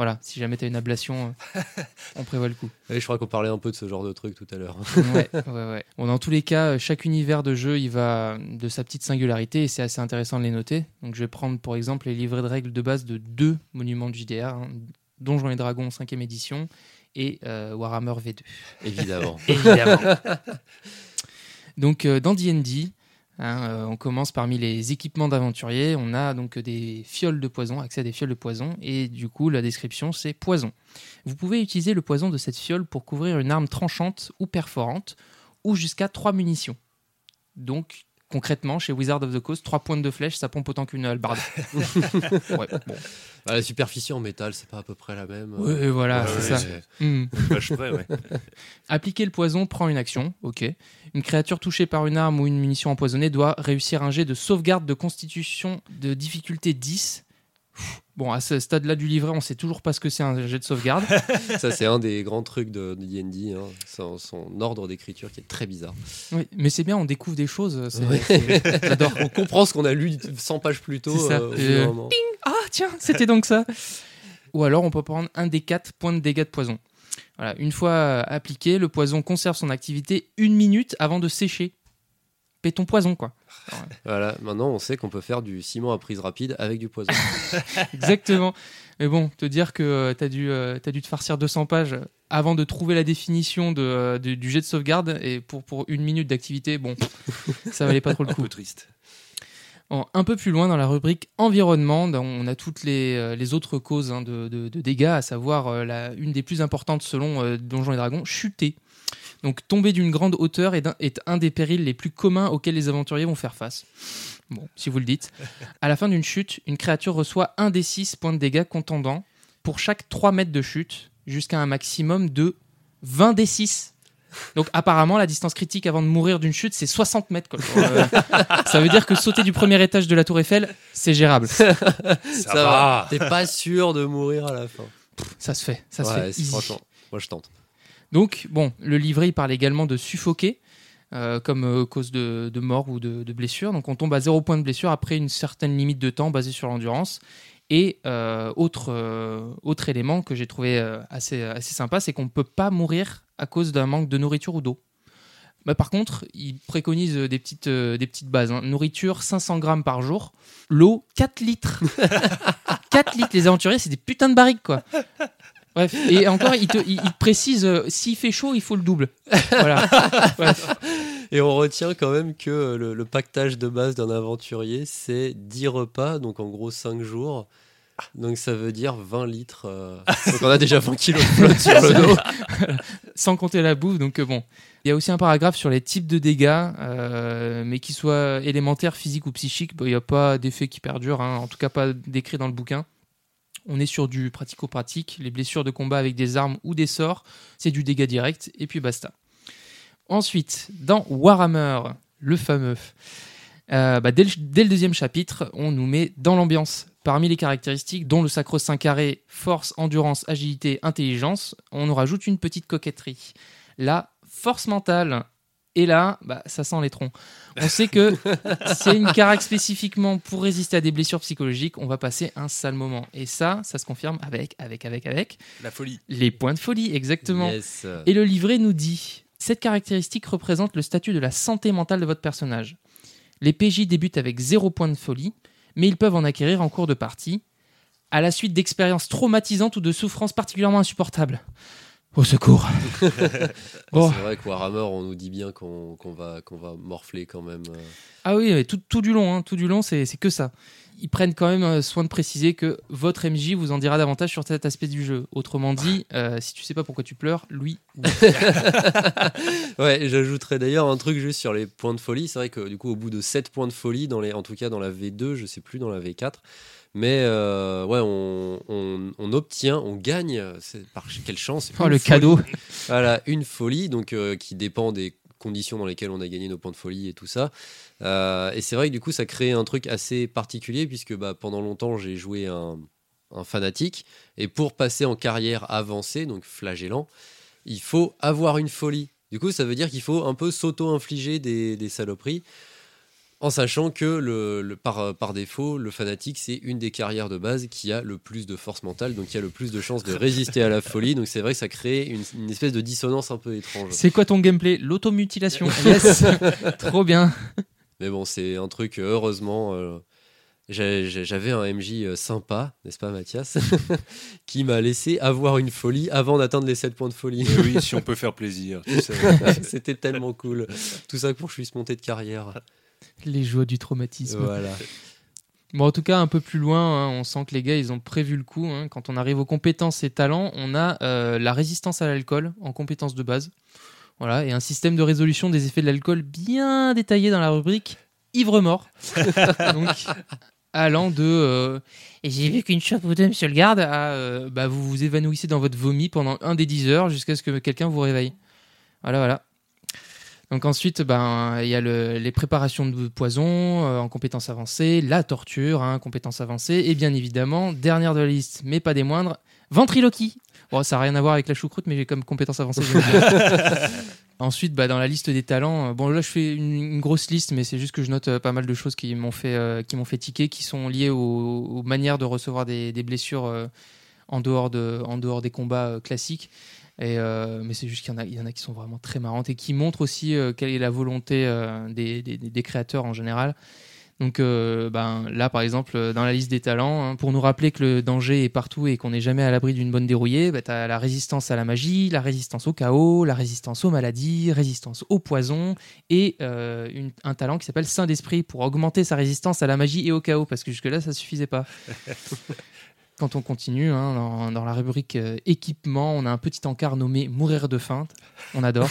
S2: voilà, si jamais tu as une ablation, on prévoit le coup.
S3: je crois qu'on parlait un peu de ce genre de truc tout à l'heure.
S2: ouais, ouais, ouais. Bon, dans tous les cas, euh, chaque univers de jeu, il va de sa petite singularité et c'est assez intéressant de les noter. Donc, je vais prendre pour exemple les livrets de règles de base de deux monuments de JDR hein, Donjons et Dragons 5e édition et euh, Warhammer V2.
S3: Évidemment.
S2: Évidemment. donc, euh, dans DD, hein, euh, on commence parmi les équipements d'aventuriers. On a donc des fioles de poison, accès à des fioles de poison. Et du coup, la description, c'est poison. Vous pouvez utiliser le poison de cette fiole pour couvrir une arme tranchante ou perforante, ou jusqu'à 3 munitions. Donc, concrètement, chez Wizard of the Coast, 3 pointes de flèche, ça pompe autant qu'une hallebarde. ouais, bon.
S3: Bah, la superficie en métal, c'est pas à peu près la même.
S2: Ouais, voilà,
S1: Ouais,
S2: c'est
S1: ouais,
S2: ça.
S3: c'est-.
S1: Vache près, ouais.
S2: Appliquer le poison prend une action, ok. Une créature touchée par une arme ou une munition empoisonnée doit réussir un jet de sauvegarde de constitution de difficulté 10. Bon, à ce stade-là du livret, on sait toujours pas ce que c'est un jet de sauvegarde.
S3: Ça, c'est un des grands trucs de D&D, hein. son, son ordre d'écriture qui est très bizarre.
S2: Oui, mais c'est bien, on découvre des choses.
S3: Ouais.
S2: c'est- J'adore.
S3: On comprend ce qu'on a lu 100 pages plus tôt.
S2: C'est ça.
S3: euh,
S2: euh. Ah, tiens, c'était donc ça. Ou alors, on peut prendre un des 4 points de dégâts de poison. Voilà, une fois euh, appliqué, le poison conserve son activité une minute avant de sécher. Péton poison, quoi.
S3: Voilà, maintenant on sait qu'on peut faire du ciment à prise rapide avec du poison.
S2: Exactement. Mais bon, te dire que tu as, dû, euh, dû te farcir 200 pages avant de trouver la définition de, euh, de- du jet de sauvegarde et pour, pour une minute d'activité, bon, ça valait pas trop le
S1: Un
S2: coup.
S1: peu triste.
S2: Bon, un peu plus loin dans la rubrique environnement, on a toutes les, euh, les autres causes hein, de, de- dégâts, à savoir euh, la, une des plus importantes selon euh, Donjons et Dragons, chuter. Donc tomber d'une grande hauteur est un, est un des périls les plus communs auxquels les aventuriers vont faire face. Bon, si vous le dites. À la fin d'une chute, une créature reçoit un des 6 points de dégâts contendants pour chaque 3 mètres de chute, jusqu'à un maximum de 20 des 6. Donc apparemment, la distance critique avant de mourir d'une chute, c'est 60 mètres. quoi. Euh, ça veut dire que sauter du premier étage de la tour Eiffel, c'est gérable.
S1: Ça,
S3: Ça
S1: va.
S3: va. T'es pas sûr de mourir à la fin.
S2: Ça se fait, ça se fait.
S3: franchement, moi je tente.
S2: Donc, bon, le livret, il parle également de suffoquer euh, comme euh, cause de, mort ou de, blessure. Donc, on tombe à zéro point de blessure après une certaine limite de temps basée sur l'endurance. Et euh, autre, autre élément que j'ai trouvé assez, assez sympa, c'est qu'on ne peut pas mourir à cause d'un manque de nourriture ou d'eau. Bah, par contre, il préconise des petites, des petites bases. hein. Nourriture, 500 grammes par jour. L'eau, 4 litres. 4 litres. Les aventuriers, c'est des putains de barriques, quoi. Bref, et encore, il te, il- il te précise, euh, s'il fait chaud, il faut le double. Voilà. Bref.
S3: Et on retient quand même que euh, le, le pactage de base d'un aventurier, c'est 10 repas, donc en gros 5 jours. Donc ça veut dire 20 litres. euh, Donc on a déjà 20 kilos de flotte sur le dos.
S2: Sans compter la bouffe, donc euh, bon. Il y a aussi un paragraphe sur les types de dégâts, euh, mais qu'ils soient élémentaires, physiques ou psychiques, bon, il n'y a pas d'effet qui perdure, hein, en tout cas pas décrit dans le bouquin. On est sur du pratico-pratique, les blessures de combat avec des armes ou des sorts, c'est du dégât direct, et puis basta. Ensuite, dans Warhammer, le fameux, euh, bah, dès, le, dès le deuxième chapitre, on nous met dans l'ambiance. Parmi les caractéristiques, dont le sacro-saint carré, force, endurance, agilité, intelligence, on nous rajoute une petite coquetterie. La force mentale. Et là, bah, ça sent les troncs. On sait que c'est une carac spécifiquement pour résister à des blessures psychologiques. On va passer un sale moment. Et ça, ça se confirme avec, avec, avec, avec
S1: La folie.
S2: les points de folie, exactement.
S3: Yes.
S2: Et le livret nous dit Cette caractéristique représente le statut de la santé mentale de votre personnage. Les PJ débutent avec zéro point de folie, mais ils peuvent en acquérir en cours de partie, à la suite d'expériences traumatisantes ou de souffrances particulièrement insupportables. Au secours Bon.
S3: C'est vrai que Warhammer, on nous dit bien qu'on va, qu'on va morfler quand même. euh.
S2: Ah oui, mais tout, tout du long, hein, tout du long, c'est que ça. Ils prennent quand même euh, soin de préciser que votre MJ vous en dira davantage sur cet aspect du jeu. Autrement dit, euh, si tu sais pas pourquoi tu pleures, lui,
S3: Ouais, j'ajouterais d'ailleurs un truc juste sur les points de folie. C'est vrai que du coup, au bout de 7 points de folie, dans les, en tout cas dans la V2, je sais plus dans la V4, mais euh, ouais, on, on- on obtient, on gagne, c'est par quelle chance
S2: oh, le
S3: folie.
S2: cadeau.
S3: Voilà, une folie, donc euh, qui dépend des conditions dans lesquelles on a gagné nos points de folie et tout ça. Euh, et c'est vrai que du coup, ça crée un truc assez particulier puisque bah, pendant longtemps, j'ai joué un, un fanatique et pour passer en carrière avancée, donc flagellant, il faut avoir une folie. Du coup, ça veut dire qu'il faut un peu s'auto-infliger des, des saloperies. En sachant que le, le- par, par défaut, le fanatique, c'est une des carrières de base qui a le plus de force mentale, donc qui a le plus de chances de résister à la folie. Donc c'est vrai que ça crée une, une espèce de dissonance un peu étrange.
S2: C'est quoi ton gameplay? L'automutilation. Yes Trop bien.
S3: Mais bon, c'est un truc, euh, heureusement. euh, J'avais un MJ euh, sympa, n'est-ce pas Mathias? Qui m'a laissé avoir une folie avant d'atteindre les 7 points de folie.
S1: Et oui, si on peut faire plaisir. tu sais.
S3: C'était tellement cool. Tout ça pour que je puisse monter de carrière.
S2: Les joies du traumatisme.
S3: Voilà.
S2: Bon, en tout cas, un peu plus loin, hein, on sent que les gars, ils ont prévu le coup. hein. Quand on arrive aux compétences et talents, on a euh, la résistance à l'alcool en compétence de base. Voilà, et un système de résolution des effets de l'alcool bien détaillé dans la rubrique ivre-mort. Donc, allant de euh, et j'ai vu qu'une chope ou deux, monsieur le garde, à euh, bah, vous vous évanouissez dans votre vomi pendant un des 10 heures jusqu'à ce que quelqu'un vous réveille. Voilà, voilà. Donc ensuite, ben il y a le- les préparations de poison euh, en compétences avancées, la torture, hein, compétences avancées, et bien évidemment, dernière de la liste, mais pas des moindres, ventriloquie. Bon, ça n'a rien à voir avec la choucroute, mais j'ai comme compétence avancée. j'aime bien. Ensuite, bah, dans la liste des talents, euh, bon là je fais une, une grosse liste, mais c'est juste que je note euh, pas mal de choses qui m'ont fait, euh, qui m'ont fait tiquer, qui sont liées aux, aux manières de recevoir des, des blessures en, dehors de, en dehors des combats classiques. Euh, mais c'est juste qu'il y en, a, qui sont vraiment très marrantes et qui montrent aussi euh, quelle est la volonté euh, des, créateurs en général. Donc ben, là, par exemple, dans la liste des talents, hein, pour nous rappeler que le danger est partout et qu'on n'est jamais à l'abri d'une bonne dérouillée, tu as la résistance à la magie, la résistance au chaos, la résistance aux maladies, résistance au poison et un talent qui s'appelle Saint d'Esprit pour augmenter sa résistance à la magie et au chaos, parce que jusque-là, ça suffisait pas. Quand on continue, hein, dans, dans la rubrique euh, équipement, on a un petit encart nommé Mourir de faim. On adore.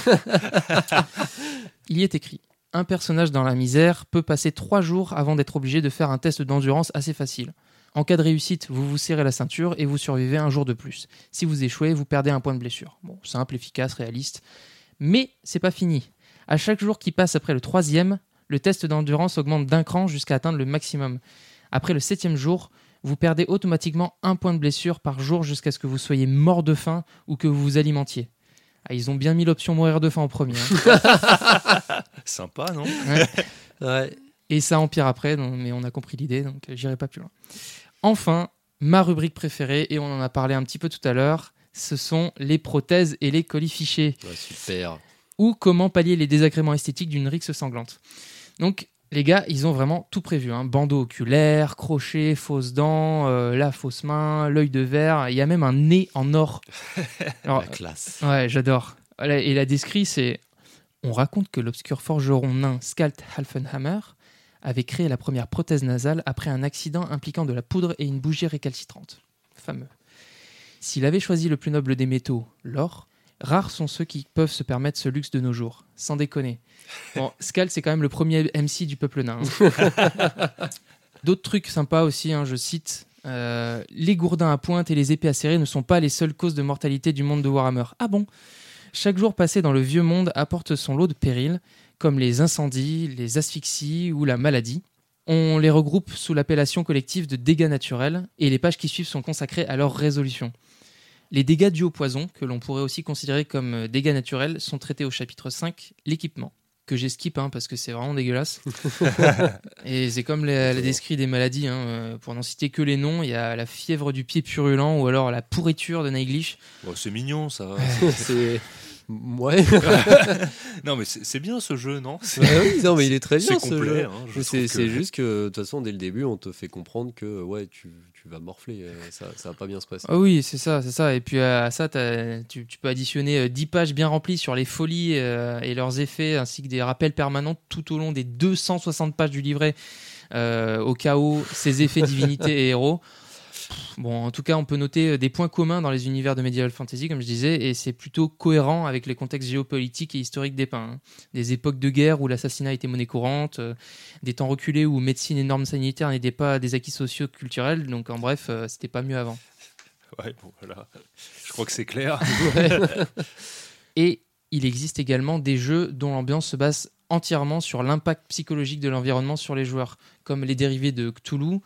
S2: Il y est écrit Un personnage dans la misère peut passer trois jours avant d'être obligé de faire un test d'endurance assez facile. En cas de réussite, vous vous serrez la ceinture et vous survivez un jour de plus. Si vous échouez, vous perdez un point de blessure. Bon, simple, efficace, réaliste. Mais c'est pas fini. À chaque jour qui passe après le troisième, le test d'endurance augmente d'un cran jusqu'à atteindre le maximum. Après le septième jour, vous perdez automatiquement un point de blessure par jour jusqu'à ce que vous soyez mort de faim ou que vous vous alimentiez. Ah, ils ont bien mis l'option mourir de faim en premier. hein.
S1: Sympa, non?
S3: Ouais.
S2: Et ça empire après, donc- mais on a compris l'idée, donc euh, j'irai pas plus loin. Enfin, ma rubrique préférée, et on en a parlé un petit peu tout à l'heure, ce sont les prothèses et les colifichets,
S3: Ouais, super.
S2: ou comment pallier les désagréments esthétiques d'une rixe sanglante. Donc, les gars, ils ont vraiment tout prévu. Hein. Bandeau oculaire, crochet, fausses dents, euh, la fausse main, l'œil de verre, il y a même un nez en or. Alors,
S3: La classe.
S2: Ouais, j'adore. Et la descrit, c'est. On raconte que l'obscur forgeron nain Skalt Halfenhammer avait créé la première prothèse nasale après un accident impliquant de la poudre et une bougie récalcitrante. Fameux. S'il avait choisi le plus noble des métaux, l'or, rares sont ceux qui peuvent se permettre ce luxe de nos jours. Sans déconner. Bon, Skalt, c'est quand même le premier MC du peuple nain. hein. D'autres trucs sympas aussi, hein, je cite. euh, les gourdins à pointe et les épées acérées ne sont pas les seules causes de mortalité du monde de Warhammer. Ah bon? Chaque jour passé dans le vieux monde apporte son lot de périls, comme les incendies, les asphyxies ou la maladie. On les regroupe sous l'appellation collective de dégâts naturels, et les pages qui suivent sont consacrées à leur résolution. Les dégâts dus au poison, que l'on pourrait aussi considérer comme euh, dégâts naturels, sont traités au chapitre 5, l'équipement, que j'ai skip hein, parce que c'est vraiment dégueulasse. et c'est comme la, la descrit des maladies, hein, euh, pour n'en citer que les noms, il y a la fièvre du pied purulent ou alors la pourriture de Naiglish.
S1: Bon, C'est mignon, ça.
S3: c'est. Ouais.
S1: non, mais c'est bien ce jeu, non? C'est
S3: Ouais, oui, non, mais il est très bien
S1: c'est
S3: ce
S1: complet.
S3: jeu.
S1: hein, je
S3: Mais C'est
S1: trouve que-
S3: c'est juste que de toute façon, dès le début, on te fait comprendre que ouais, tu, tu vas morfler. euh, Ça, ça va pas bien se passer.
S2: Ah oui, c'est ça, c'est ça. Et puis à ça, tu, peux additionner euh, 10 pages bien remplies sur les folies euh, et leurs effets, ainsi que des rappels permanents tout au long des 260 pages du livret, euh, au cas où ces effets divinités et héros. Bon, en tout cas, on peut noter euh, des points communs dans les univers de Medieval Fantasy, comme je disais, et c'est plutôt cohérent avec les contextes géopolitiques et historiques dépeints. Des époques de guerre où l'assassinat était monnaie courante, euh, des temps reculés où médecine et normes sanitaires n'étaient pas des acquis sociaux culturels, donc en bref, euh, c'était pas mieux avant.
S1: Ouais, bon, voilà. Je crois que c'est clair.
S2: Et il existe également des jeux dont l'ambiance se base entièrement sur l'impact psychologique de l'environnement sur les joueurs, comme les dérivés de Cthulhu,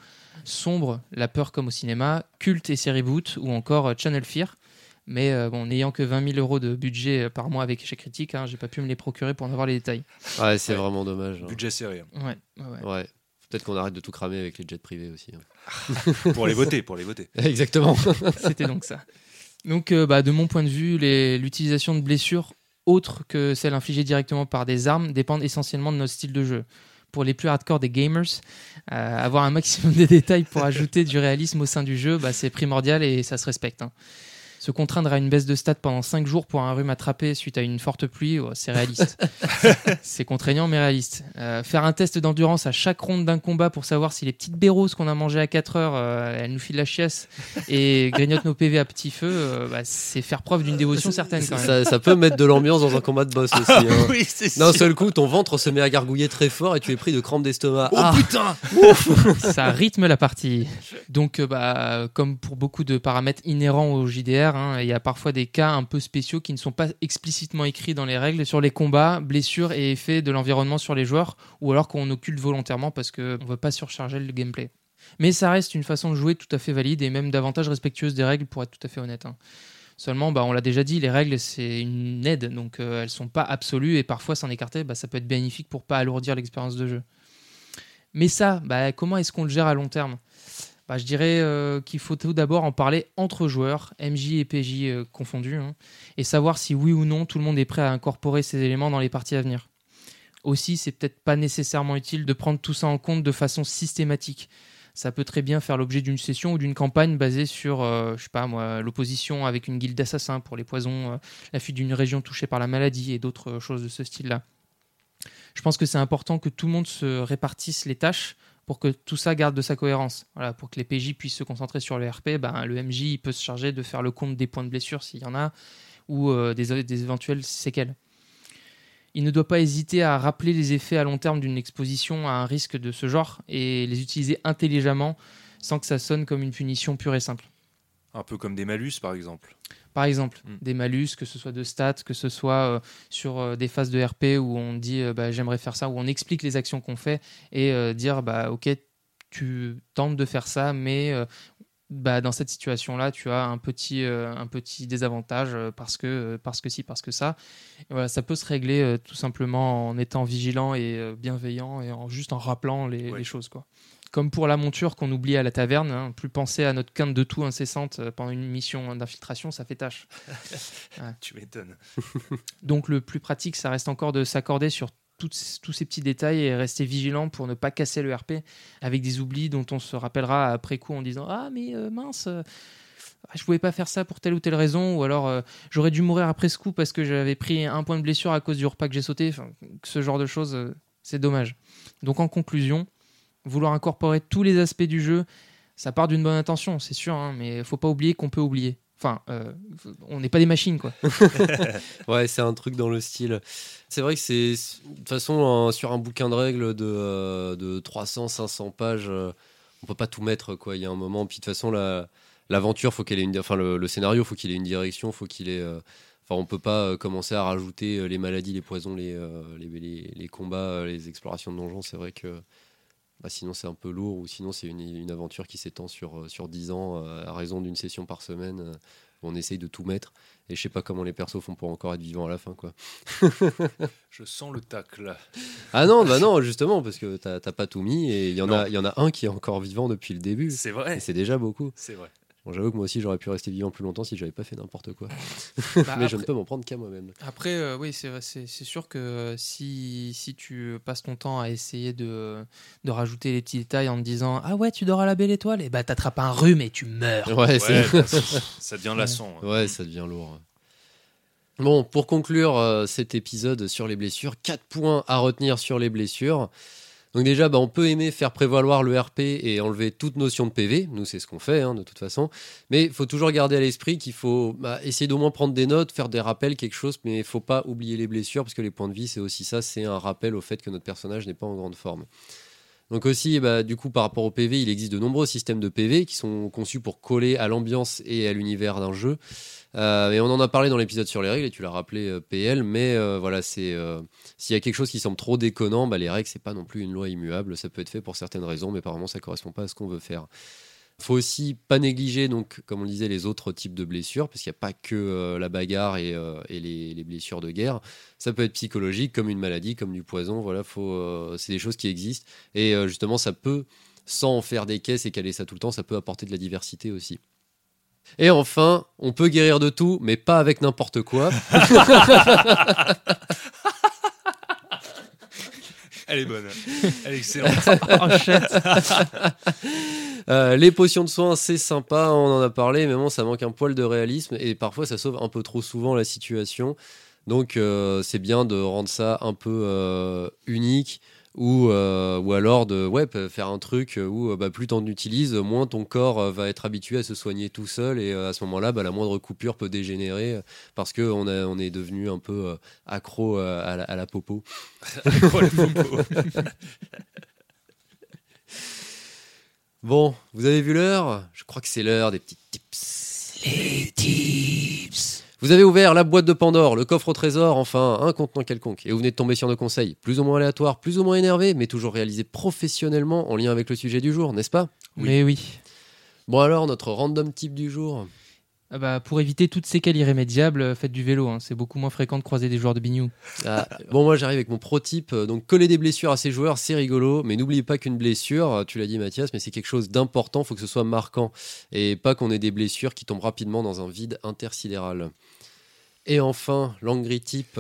S2: Sombre, La peur comme au cinéma, Culte et série Boot, ou encore euh, Channel Fear. Mais euh, bon, n'ayant que 20 000 euros de budget euh, par mois avec échec critique, hein, j'ai pas pu me les procurer pour en avoir les détails.
S3: Ouais, c'est
S1: Ouais.
S3: vraiment dommage. hein.
S1: Budget serré. hein.
S2: Ouais, ouais, ouais.
S3: Peut-être qu'on arrête de tout cramer avec les jets privés aussi. hein.
S1: Pour les voter, pour les voter.
S3: Exactement.
S2: C'était donc ça. Donc, euh, bah, de mon point de vue, l'utilisation de blessures autres que celles infligées directement par des armes dépendent essentiellement de notre style de jeu. Pour les plus hardcore des gamers, euh, avoir un maximum de détails pour ajouter du réalisme au sein du jeu, bah, c'est primordial et ça se respecte. hein. Se contraindre à une baisse de stats pendant 5 jours pour un rhume attrapé suite à une forte pluie, ouais, c'est réaliste. c'est contraignant mais réaliste. Euh, faire un test d'endurance à chaque ronde d'un combat pour savoir si les petites béros qu'on a mangées à 4 heures, euh, elles nous filent la chiasse et grignotent nos PV à petit feu, euh, bah, c'est faire preuve d'une dévotion certaine quand même.
S3: ça, ça peut mettre de l'ambiance dans un combat de boss aussi. hein.
S1: oui,
S3: D'un seul coup, ton ventre se met à gargouiller très fort et tu es pris de crampes d'estomac.
S1: Oh
S3: Ah,
S1: putain
S2: ça rythme la partie. Donc, bah, comme pour beaucoup de paramètres inhérents au JDR, hein, il y a parfois des cas un peu spéciaux qui ne sont pas explicitement écrits dans les règles sur les combats, blessures et effets de l'environnement sur les joueurs, ou alors qu'on occulte volontairement parce qu'on ne veut pas surcharger le gameplay. Mais ça reste une façon de jouer tout à fait valide et même davantage respectueuse des règles pour être tout à fait honnête. hein. Seulement, bah, on l'a déjà dit, les règles c'est une aide, donc euh, elles sont pas absolues et parfois s'en écarter, bah, ça peut être bénéfique pour pas alourdir l'expérience de jeu. Mais ça, bah, comment est-ce qu'on le gère à long terme? Bah, Je dirais euh, qu'il faut tout d'abord en parler entre joueurs, MJ et PJ euh, confondus, hein, et savoir si oui ou non tout le monde est prêt à incorporer ces éléments dans les parties à venir. Aussi, c'est peut-être pas nécessairement utile de prendre tout ça en compte de façon systématique. Ça peut très bien faire l'objet d'une session ou d'une campagne basée sur, euh, je sais pas moi, l'opposition avec une guilde d'assassins pour les poisons, la fuite d'une région touchée par la maladie et d'autres choses de ce style-là. Je pense que c'est important que tout le monde se répartisse les tâches pour que tout ça garde de sa cohérence. Pour que les PJ puissent se concentrer sur le RP, ben, le MJ peut se charger de faire le compte des points de blessure s'il y en a, ou euh, des, des éventuelles séquelles. Il ne doit pas hésiter à rappeler les effets à long terme d'une exposition à un risque de ce genre et les utiliser intelligemment sans que ça sonne comme une punition pure et simple.
S1: Un peu comme des malus, par exemple.
S2: Par exemple,
S1: Mm.
S2: des malus, que ce soit de stats, que ce soit euh, sur euh, des phases de RP où on dit euh, bah, j'aimerais faire ça, où on explique les actions qu'on fait et dire bah ok, tu tentes de faire ça, mais bah, dans cette situation-là, tu as un petit, un petit désavantage parce que, parce que si, parce que ça. Et voilà, ça peut se régler tout simplement en étant vigilant et bienveillant et en juste en rappelant les,
S1: Ouais.
S2: les choses quoi. Comme pour la monture qu'on oublie à la taverne, hein, plus penser à notre quinte de tout incessante euh, pendant une mission d'infiltration, ça fait tâche.
S1: Tu m'étonnes.
S2: Donc le plus pratique, ça reste encore de s'accorder sur toutes- tous ces petits détails et rester vigilant pour ne pas casser le RP avec des oublis dont on se rappellera après coup en disant ah mais euh, mince. euh, je pouvais pas faire ça pour telle ou telle raison, ou alors euh, j'aurais dû mourir après ce coup parce que j'avais pris un point de blessure à cause du repas que j'ai sauté. Enfin, ce genre de choses, c'est dommage. Donc en conclusion, vouloir incorporer tous les aspects du jeu, ça part d'une bonne intention, c'est sûr, hein, mais il faut pas oublier qu'on peut oublier. Enfin, euh, on n'est pas des machines, quoi.
S3: Ouais, c'est un truc dans le style. C'est vrai que c'est de toute façon un- sur un bouquin de règles de, euh, de 300, 500 pages, euh, on peut pas tout mettre quoi. Il y a un moment, puis de toute façon la l'aventure, faut qu'elle ait une, enfin le, le scénario, faut qu'il ait une direction, faut qu'il ait, euh, enfin on peut pas euh, commencer à rajouter euh, les maladies, les poisons, les euh, les, les- les combats, euh, les explorations de donjons. C'est vrai que bah, sinon c'est un peu lourd ou sinon c'est une, une aventure qui s'étend sur euh, sur 10 ans euh, à raison d'une session par semaine. euh, on essaye de tout mettre. Et je sais pas comment les persos font pour encore être vivants à la fin, quoi.
S1: Je sens le tacle.
S3: Ah non, bah non, justement, parce que t'as pas tout mis et il y en a, il y en a un qui est encore vivant depuis le début.
S1: C'est vrai.
S3: c'est déjà beaucoup.
S1: C'est vrai.
S3: Bon, J'avoue que moi aussi j'aurais pu rester vivant plus longtemps si j'avais pas fait n'importe quoi.
S2: Bah,
S3: Mais je ne
S2: après-
S3: peux m'en prendre qu'à moi-même.
S2: Après, euh, oui, c'est sûr que euh, si, si tu passes ton temps à essayer de, de rajouter les petits détails en te disant Ah ouais, tu dors à la belle étoile, et bah t'attrapes un rhume et tu meurs.
S3: Ouais,
S1: ça devient lassant. hein.
S3: ouais, ça devient lourd. Bon, pour conclure euh, cet épisode sur les blessures, 4 points à retenir sur les blessures. Donc déjà, bah, on peut aimer faire prévaloir le RP et enlever toute notion de PV. Nous, c'est ce qu'on fait, hein, de toute façon. Mais il faut toujours garder à l'esprit qu'il faut bah, essayer d'au moins prendre des notes, faire des rappels, quelque chose, mais il faut pas oublier les blessures, parce que les points de vie, c'est aussi ça, c'est un rappel au fait que notre personnage n'est pas en grande forme. Donc aussi, bah, du coup, par rapport au PV, il existe de nombreux systèmes de PV qui sont conçus pour coller à l'ambiance et à l'univers d'un jeu. Euh, et on en a parlé dans l'épisode sur les règles, et tu l'as rappelé, euh, PL, mais euh, voilà, c'est s'il y a quelque chose qui semble trop déconnant, bah, les règles, c'est pas non plus une loi immuable. Ça peut être fait pour certaines raisons, mais apparemment, ça correspond pas à ce qu'on veut faire. faut aussi pas négliger, donc, comme on disait, les autres types de blessures, parce qu'il n'y a pas que la bagarre et, les, les blessures de guerre. Ça peut être psychologique, comme une maladie, comme du poison. Voilà, faut, c'est des choses qui existent. Et justement, ça peut, sans en faire des caisses et caler ça tout le temps, ça peut apporter de la diversité aussi. Et enfin, on peut guérir de tout, mais pas avec n'importe quoi.
S1: Elle est bonne. Elle est excellente.
S3: Euh, les potions de soins, c'est sympa, on en a parlé, mais bon, ça manque un poil de réalisme et parfois ça sauve un peu trop souvent la situation. Donc euh, c'est bien de rendre ça un peu euh, unique ou, euh, ou alors de ouais, faire un truc où euh, bah, plus t'en utilises, moins ton corps euh, va être habitué à se soigner tout seul et euh, à ce moment-là, bah, la moindre coupure peut dégénérer euh, parce qu'on on est devenu un peu euh, accro euh, à, la, à la popo.
S1: Le popo.
S3: Bon, vous avez vu l'heure? Je crois que c'est l'heure des petits tips. Les tips. Vous avez ouvert la boîte de Pandore, le coffre au trésor, enfin un contenant quelconque, et vous venez de tomber sur nos conseils, plus ou moins aléatoires, plus ou moins énervés, mais toujours réalisés professionnellement en lien avec le sujet du jour, n'est-ce pas?
S1: Oui.
S2: Mais oui.
S3: Bon alors, notre random type du jour?
S2: Ah bah, pour éviter toutes séquelles irrémédiables, faites du vélo. hein. C'est beaucoup moins fréquent de croiser des joueurs de bignou.
S3: Ah, bon, moi j'arrive avec mon pro type. euh, Donc, coller des blessures à ses joueurs, c'est rigolo. Mais n'oubliez pas qu'une blessure, euh, tu l'as dit Mathias, mais c'est quelque chose d'important. faut que ce soit marquant. Et pas qu'on ait des blessures qui tombent rapidement dans un vide intersidéral. Et enfin, l'angry type.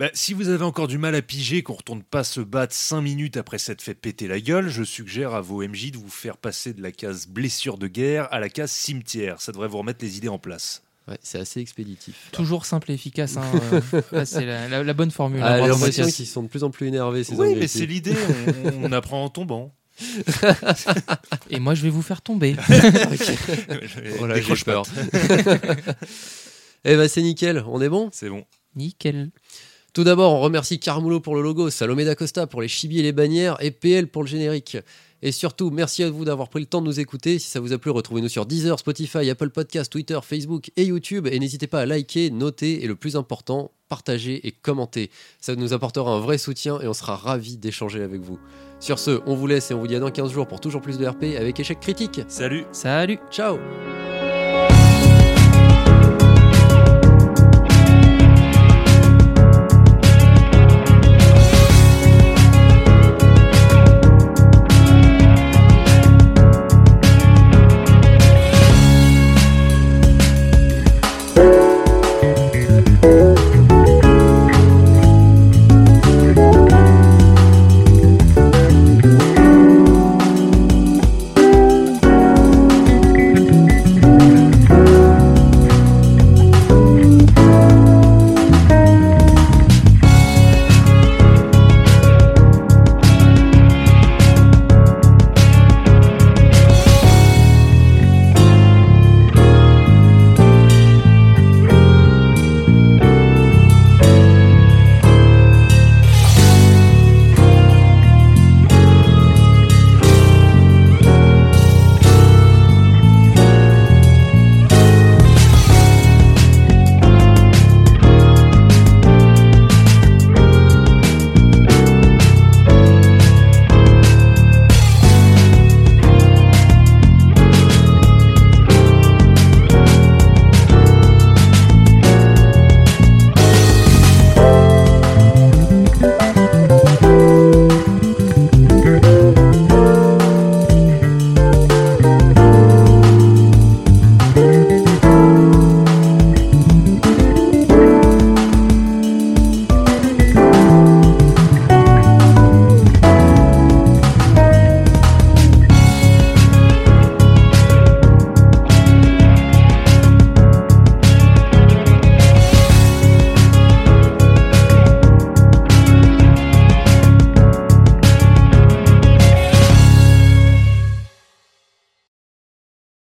S1: Bah, si vous avez encore du mal à piger qu'on retourne pas se battre 5 minutes après s'être fait péter la gueule, je suggère à vos MJ de vous faire passer de la case blessure de guerre à la case cimetière. Ça devrait vous remettre les idées en place.
S3: Ouais, c'est assez expéditif.
S2: Toujours simple et efficace. hein, euh, là, c'est la, la- la bonne formule.
S3: Ah,
S2: hein,
S3: j'ai l'impression qu'ils sont de plus en plus énervés, ces
S1: Oui, mais c'est l'idée. On, on apprend en tombant.
S2: Et moi, je vais vous faire tomber.
S3: Voilà, j'ai
S1: Décroche
S3: peur. Eh ben c'est nickel, on est bon?
S1: C'est bon.
S2: Nickel.
S3: Tout d'abord, on remercie Carmulo pour le logo, Salomé d'Acosta pour les chibis et les bannières et PL pour le générique. Et surtout, merci à vous d'avoir pris le temps de nous écouter. Si ça vous a plu, retrouvez-nous sur Deezer, Spotify, Apple Podcasts, Twitter, Facebook et YouTube. Et n'hésitez pas à liker, noter et le plus important, partager et commenter. Ça nous apportera un vrai soutien et on sera ravis d'échanger avec vous. Sur ce, on vous laisse et on vous dit à dans 15 jours pour toujours plus de RP avec échec critique.
S1: Salut
S2: Salut
S3: Ciao